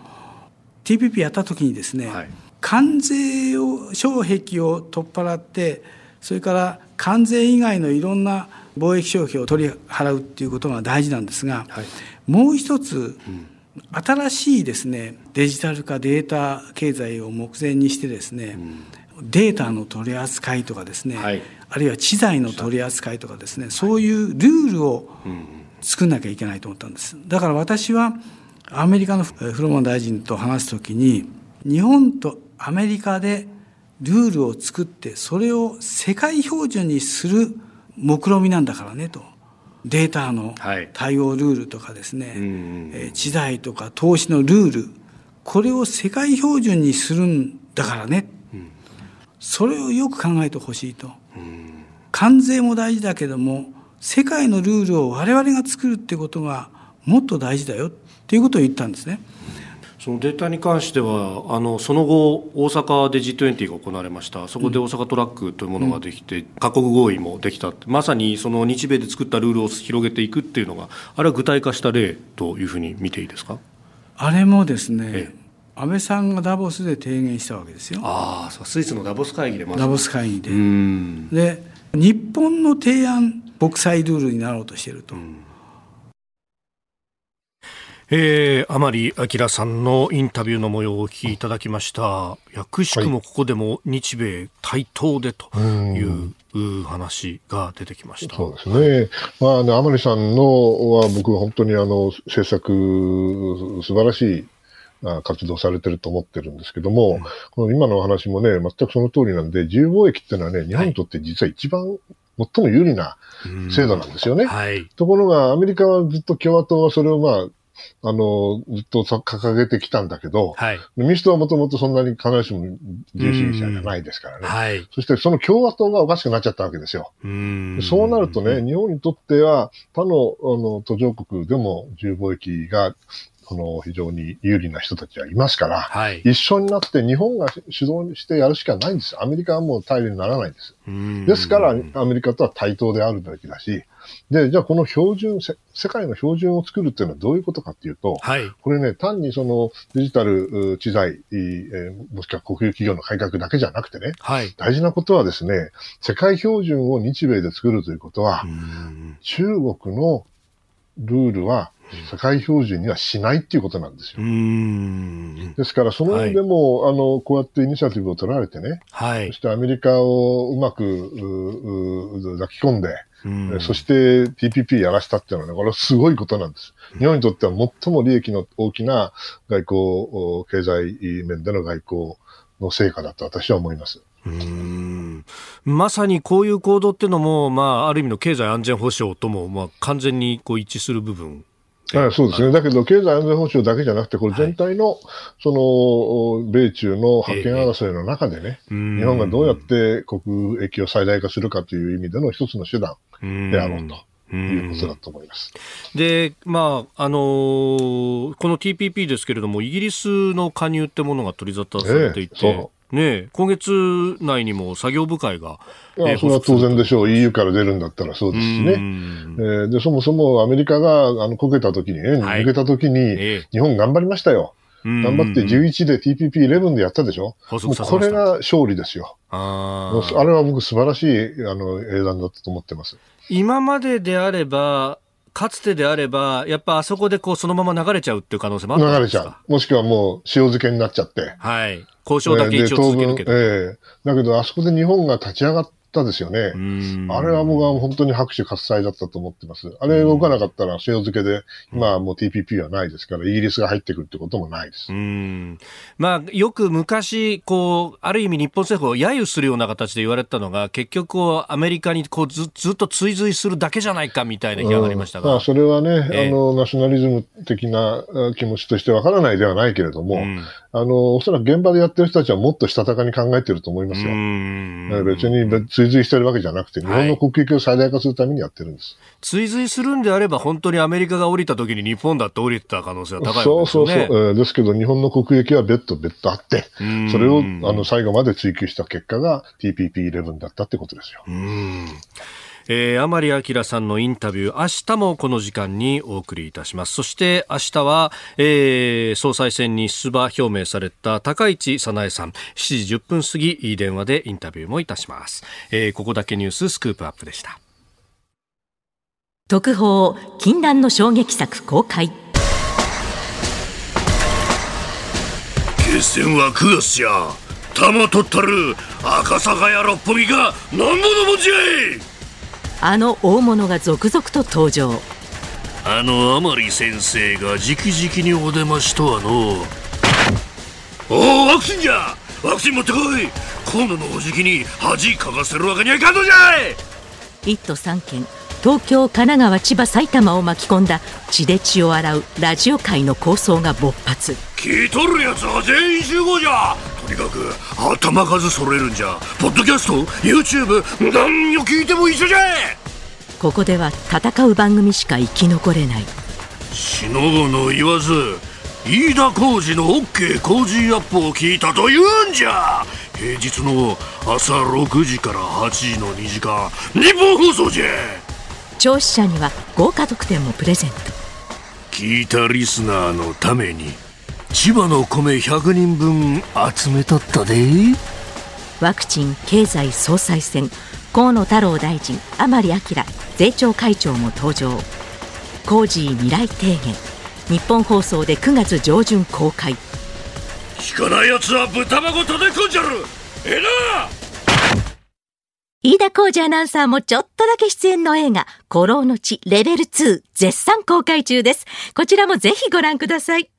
TPP やった時にですね、はい、関税を障壁を取っ払ってそれから関税以外のいろんな貿易消費を取り払うっていうことが大事なんですが、はい、もう一つ、うん、新しいですねデジタル化データ経済を目前にしてですね、うん、データの取り扱いとかですね、はい、あるいは知財の取り扱いとかですねそういうルールを作んなきゃいけないと思ったんです。だから私はアメリカのフロマン大臣と話す時に日本とアメリカでルールを作ってそれを世界標準にする目論見みなんだからねと。データの対応ルールとかですね、はい、え知財とか投資のルール。これを世界標準にするんだからね、うん、それをよく考えてほしいと、うん、関税も大事だけども世界のルールを我々が作るってことがもっと大事だよっていうことを言ったんですね。そのデータに関してはあのその後大阪で G20 が行われました。そこで大阪トラックというものができて、うん、各国合意もできたまさにその日米で作ったルールを広げていくっていうのがあれは具体化した例というふうに見ていいですか？あれもですね、ええ。安倍さんがダボスで提言したわけですよ。ああ、スイスのダボス会議でまダボス会議で。で、日本の提案、国際ルールになろうとしていると。うんえー、甘利明さんのインタビューの模様をお聞きいただきました。やくしくもここでも日米対等でという、話が出てきました。そうですね。まあ、あの、甘利さんのは僕は本当にあの、政策素晴らしい活動されてると思ってるんですけども、うん、この今のお話もね、全くその通りなんで、自由貿易っていうのはね、日本にとって実は一番最も有利な制度なんですよね。はい、ところが、アメリカはずっと共和党はそれをまあ、あの、ずっと掲げてきたんだけど、はい、民主党はもともとそんなに必ずしも自由主義者じゃないですからね。はい、そしてその共和党がおかしくなっちゃったわけですよ。うそうなるとね、日本にとっては他のあの途上国でも自由貿易がこの非常に有利な人たちはいますから、はい、一緒になって日本が主導してやるしかないんです。アメリカはもう頼りにならないんです。ですから、アメリカとは対等であるべきだし、で、じゃあこの標準、世界の標準を作るっていうのはどういうことかっていうと、はい、これね、単にそのデジタル知財、えー、もしくは国有企業の改革だけじゃなくてね、はい、大事なことはですね、世界標準を日米で作るということは、中国のルールは世界標準にはしないっていうことなんですよ。ですから、その意味でも、はい、あの、こうやってイニシアティブを取られてね、はい、そしてアメリカをうまく抱き込んで、ん。そして TPP やらしたっていうのはね、これはすごいことなんです。日本にとっては最も利益の大きな外交、経済面での外交の成果だと私は思います。うん。まさにこういう行動っていうのも、まあ、ある意味の経済安全保障とも、まあ、完全にこう一致する部分はい、そうですね。だけど、経済安全保障だけじゃなくて、これ全体の、はい、その、米中の覇権争いの中でね、えー、日本がどうやって国益を最大化するかという意味での一つの手段であろうと。いうことだと思います。で、まあ、あのー、この TPP ですけれども、イギリスの加入ってものが取り沙汰されていて、えーね今月内にも作業部会が。あそれは当然でしょう。EU から出るんだったらそうですしね。えー、で、そもそもアメリカが、あの、こけた時に、ね、抜けた時に、日本頑張りましたよ。頑張って11で TPP11 でやったでしょもうこれが勝利ですよ。ああれは僕素晴らしいあの英断だったと思ってます。今までであれば、かつてであれば、やっぱあそこでこうそのまま流れちゃうっていう可能性もあるんですか？流れちゃう。もしくはもう塩漬けになっちゃって。はい。交渉だけ一応続けるけど。ええだけど、あそこで日本が立ち上がったですよね。あれは僕は本当に拍手喝采だったと思ってます。あれ動かなかったら塩漬けで、今はもう TPP はないですから、イギリスが入ってくるってこともないです。まあ、よく昔、こう、ある意味日本政府を揶揄するような形で言われたのが、結局アメリカにこうずずっと追随するだけじゃないかみたいな批判がありましたが。まあ、それはね、えー、あの、ナショナリズム的な気持ちとしてわからないではないけれども、うん、あの、おそらく現場でやってる人たちはもっとしたたかに考えてると思いますよ。別に追随してるわけじゃなくて、日本の国益を最大化するためにやってるんです。はい、追随するんであれば、本当にアメリカが降りた時に日本だって降りてた可能性は高いですね。そうそうそう。えー、ですけど、日本の国益は別途別途あって、それをあの最後まで追求した結果が TPP11 だったってことですよ。うんえー、甘利明さんのインタビュー、明日もこの時間にお送りいたします。そして明日は、えー、総裁選に出馬表明された高市早苗さん、7時10分過ぎ、電話でインタビューもいたします。えー、ここだけニューススクープアップでした。特報、禁断の衝撃作公開。決戦は9月じゃ。玉取ったる赤坂や六本木が何ぼのもんじゃいあの大物が続々と登場。あの甘利先生が直々にお出ましとはのおおワクチンじゃワクチン持ってこい！今度のおじきに恥かかせるわけにはいかんのじゃい！一都三県東京神奈川千葉埼玉を巻き込んだ血で血を洗うラジオ界の構想が勃発。聞いとるやつは全員集合じゃとにかく頭数揃えるんじゃポッドキャスト YouTube 何を聞いても一緒じゃ。ここでは戦う番組しか生き残れない。しのぶの言わず飯田浩二の OK 工事アップを聞いたと言うんじゃ。平日の朝6時から8時の2時間日本放送じゃ。聴取者には豪華特典もプレゼント。聞いたリスナーのために千葉の米100人分集めとったで。ワクチン経済総裁選河野太郎大臣甘利明税調会長も登場。コージー未来提言日本放送で9月上旬公開。聞かない奴は豚箱叩き込んじゃるええな。飯田浩二アナウンサーもちょっとだけ出演の映画、古老の地レベル2絶賛公開中です。こちらもぜひご覧ください。